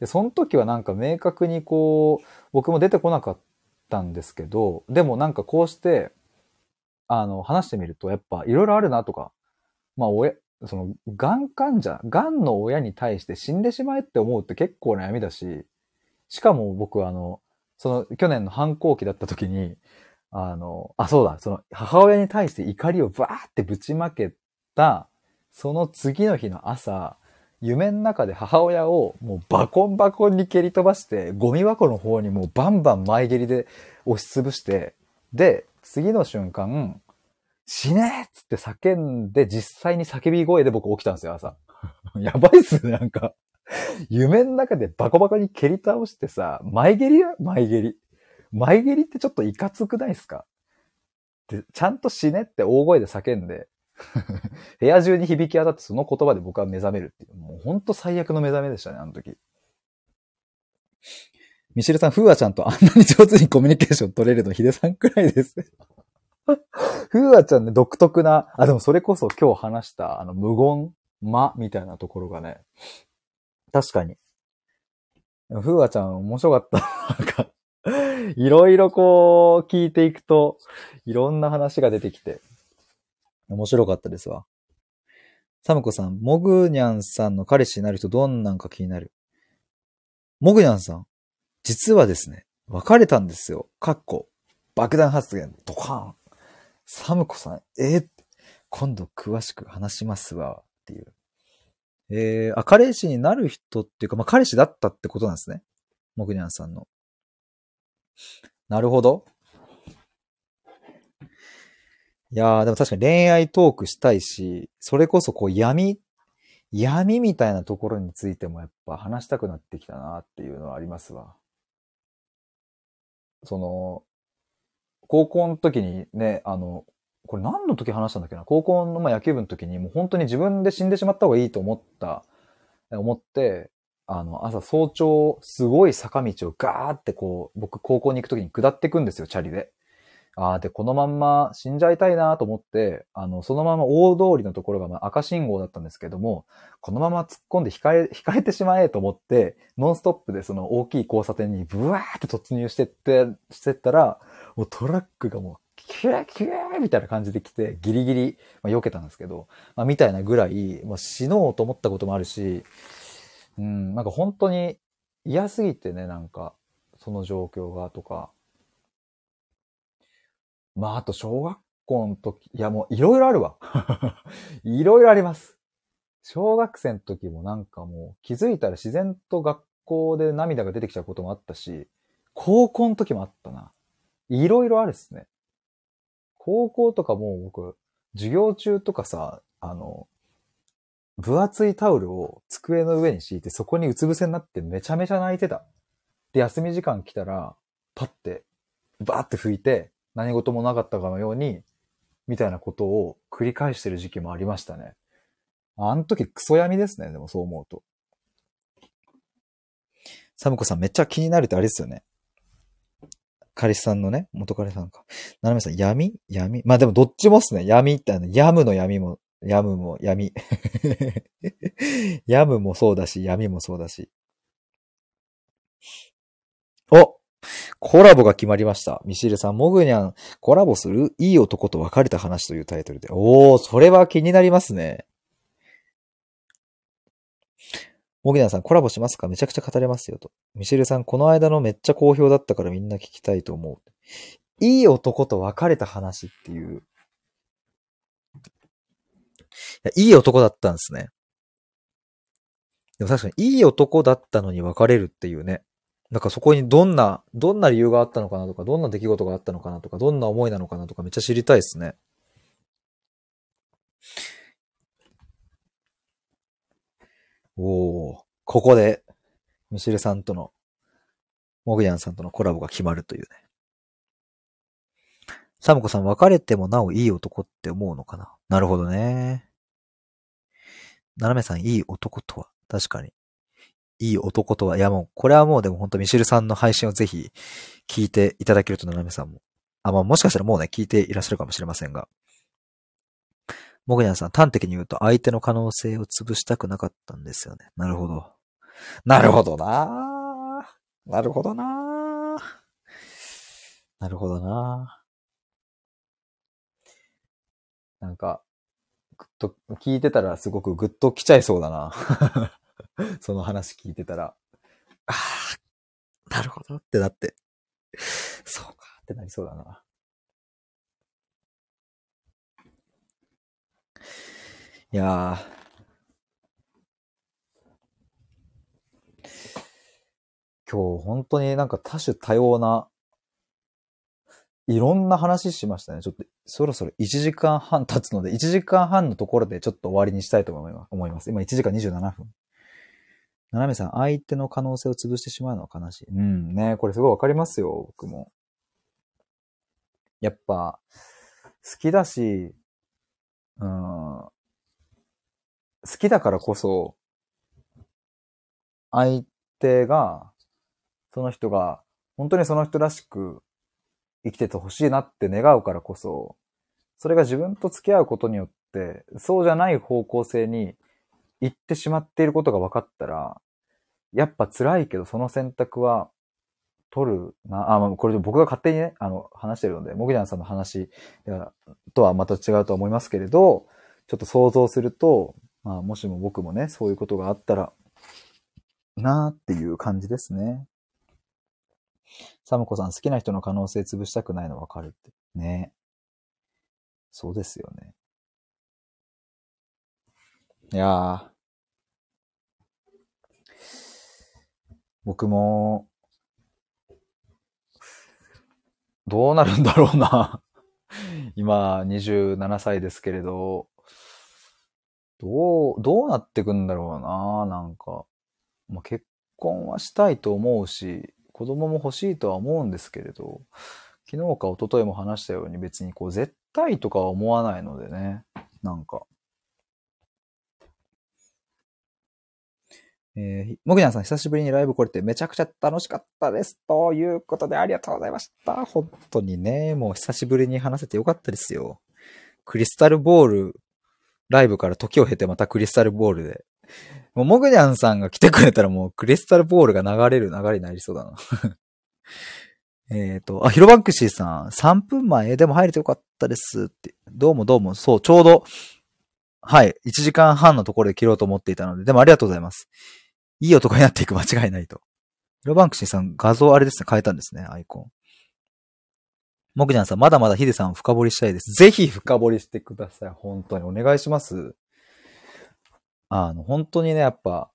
で、その時はなんか明確にこう、僕も出てこなかったんですけど、でもなんかこうして、あの、話してみると、やっぱいろいろあるなとか、まあ、親、その、がん患者、がんの親に対して死んでしまえって思うって結構悩みだし、しかも僕はあの、その、去年の反抗期だった時に、あの、あ、そうだ、その、母親に対して怒りをバーってぶちまけた、その次の日の朝、夢の中で母親をもうバコンバコンに蹴り飛ばして、ゴミ箱の方にもうバンバン前蹴りで押しつぶして、で、次の瞬間、死ねっつって叫んで、実際に叫び声で僕起きたんですよ、朝。やばいっすね、なんか。夢の中でバコバコに蹴り倒してさ、前蹴りや前蹴り。前蹴りってちょっといかつくないですか？で、ちゃんと死ねって大声で叫んで、部屋中に響き当たってその言葉で僕は目覚めるっていう。もうほんと最悪の目覚めでしたね、あの時。ミシルさん、フーワちゃんとあんなに上手にコミュニケーション取れるのヒデさんくらいです。フーワちゃんね、独特な、あ、でもそれこそ今日話した、あの、無言、間みたいなところがね、確かに。フーワちゃん面白かった。なんか、いろいろこう、聞いていくと、いろんな話が出てきて、面白かったですわ。サムコさん、モグニャンさんの彼氏になる人どんなんか気になる？モグニャンさん、実はですね、別れたんですよ。かっこ、爆弾発言、ドカーン。サムコさん、えー、今度詳しく話しますわ、っていう。えー、あ、彼氏になる人っていうか、まあ、彼氏だったってことなんですね。モグニャンさんの。なるほど。いやー、でも確かに恋愛トークしたいし、それこそこう闇、闇みたいなところについてもやっぱ話したくなってきたなっていうのはありますわ。その、高校の時にね、あの、これ何の時話したんだっけな？高校のま野球部の時にもう本当に自分で死んでしまった方がいいと思った、思って、あの、朝早朝、すごい坂道をガーってこう、僕高校に行く時に下っていくんですよ、チャリで。ああ、で、このまんま死んじゃいたいなと思って、あの、そのまま大通りのところがまあ赤信号だったんですけども、このまま突っ込んで引かれ、引かれてしまえと思って、ノンストップでその大きい交差点にブワーって突入してって、してったら、もうトラックがもう、キューキューみたいな感じで来て、ギリギリ、まあ、避けたんですけど、まあ、みたいなぐらい、まあ、死のうと思ったこともあるし、うん、なんか本当に嫌すぎてね、なんか、その状況がとか。まあ、あと小学校の時、いやもういろいろあるわ。いろいろあります。小学生の時もなんかもう気づいたら自然と学校で涙が出てきちゃうこともあったし、高校の時もあったな。いろいろあるっすね。高校とかもう僕、授業中とかさ、あの、分厚いタオルを机の上に敷いてそこにうつ伏せになってめちゃめちゃ泣いてた。で、休み時間来たら、パッて、バーって拭いて、何事もなかったかのように、みたいなことを繰り返してる時期もありましたね。あの時クソ闇ですね、でもそう思うと。サムコさんめっちゃ気になるってあれですよね。彼氏さんのね、元彼さんか。ななめさん、闇？闇？まあでもどっちもっすね。闇ってあの、ヤムの闇も、ヤムも闇。ヤムもそうだし、闇もそうだし。おコラボが決まりました。ミシルさん、モグニャン、コラボする？いい男と別れた話というタイトルで。おー、それは気になりますね。モグニャンさん、コラボしますか？めちゃくちゃ語れますよと。ミシルさん、この間のめっちゃ好評だったからみんな聞きたいと思う。いい男と別れた話っていう。い、いい男だったんですね。でも確かにいい男だったのに別れるっていうね。なんかそこにどんな、どんな理由があったのかなとか、どんな出来事があったのかなとか、どんな思いなのかなとかめっちゃ知りたいですね。おお、ここで、ミシルさんとの、モグヤンさんとのコラボが決まるというね。サムコさん、別れてもなおいい男って思うのかな？なるほどね。ナナメさん、いい男とは？確かに。いい男とは、いやもう、これはもうでも本当ミシルさんの配信をぜひ聞いていただけるとナナメさんも。あ、まあもしかしたらもうね、聞いていらっしゃるかもしれませんが。モグニャンさん、端的に言うと相手の可能性を潰したくなかったんですよね。なるほど。なるほどななるほどななるほどななんか、と、聞いてたらすごくぐっと来ちゃいそうだな。その話聞いてたら。ああ、なるほどってなって。そうかってなりそうだな。いや今日本当になんか多種多様な、いろんな話しましたね。ちょっとそろそろ1時間半経つので、1時間半のところでちょっと終わりにしたいと思います。今1時間27分。ななめさん、相手の可能性を潰してしまうのは悲しい。うんね、これすごいわかりますよ、僕も。やっぱ、好きだし、うん、好きだからこそ、相手が、その人が、本当にその人らしく生きててほしいなって願うからこそ、それが自分と付き合うことによって、そうじゃない方向性に行ってしまっていることが分かったら、やっぱ辛いけどその選択は取るな、あ、まあ、これ僕が勝手にね、あの、話してるので、モグジャンさんの話とはまた違うと思いますけれど、ちょっと想像すると、まあ、もしも僕もね、そういうことがあったら、なーっていう感じですね。サムコさん、好きな人の可能性潰したくないのわかるって。ね。そうですよね。いやー。僕も、どうなるんだろうな 今、27歳ですけれど、どう、どうなってくんだろうな、なんか。まあ、結婚はしたいと思うし、子供も欲しいとは思うんですけれど、昨日か一昨日も話したように別にこう絶対とかは思わないのでね、なんか。えー、もぐにゃんさん久しぶりにライブ来れてめちゃくちゃ楽しかったです。ということでありがとうございました。本当にね、もう久しぶりに話せてよかったですよ。クリスタルボールライブから時を経てまたクリスタルボールで。もう、モグニャンさんが来てくれたらもうクリスタルボールが流れる流れになりそうだな。えっと、あ、ヒロバンクシーさん、3分前でも入れてよかったですって。どうもどうも、そう、ちょうど、はい、1時間半のところで切ろうと思っていたので、でもありがとうございます。いい男になっていく間違いないと。ヒロバンクシーさん、画像あれですね、変えたんですね、アイコン。もくじゃんさん、まだまだヒデさんを深掘りしたいです。ぜひ深掘りしてください。本当にお願いします。あの、本当にね、やっぱ、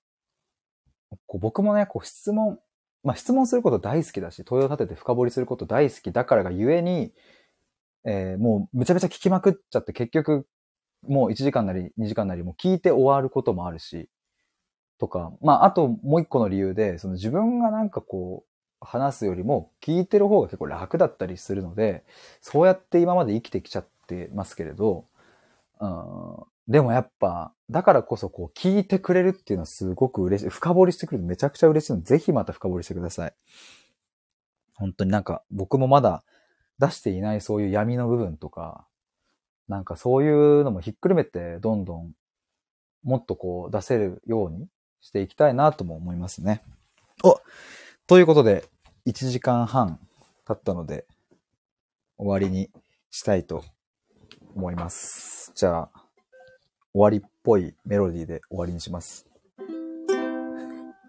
こう僕もね、こう質問、まあ質問すること大好きだし、問いを立てて深掘りすること大好きだからがゆえに、えー、もうめちゃめちゃ聞きまくっちゃって結局、もう1時間なり2時間なりも聞いて終わることもあるし、とか、まああともう一個の理由で、その自分がなんかこう、話すよりも聞いてる方が結構楽だったりするので、そうやって今まで生きてきちゃってますけれど、うん、でもやっぱ、だからこそこう聞いてくれるっていうのはすごく嬉しい。深掘りしてくれるめちゃくちゃ嬉しいので、ぜひまた深掘りしてください。本当になんか僕もまだ出していないそういう闇の部分とか、なんかそういうのもひっくるめてどんどんもっとこう出せるようにしていきたいなとも思いますね。おということで、1時間半経ったので、終わりにしたいと思います。じゃあ、終わりぽいメロディーで終わりにします。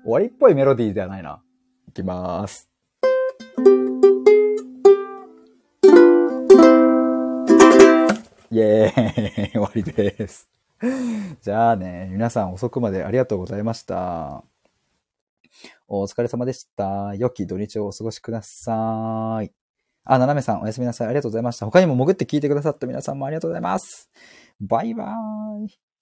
終わりっぽいメロディーではないな。いきまーす。イェーイ終わりです。じゃあね、皆さん遅くまでありがとうございました。お疲れ様でした。良き土日をお過ごしください。あ、ななめさんおやすみなさい。ありがとうございました。他にも潜って聞いてくださった皆さんもありがとうございます。バイバーイ。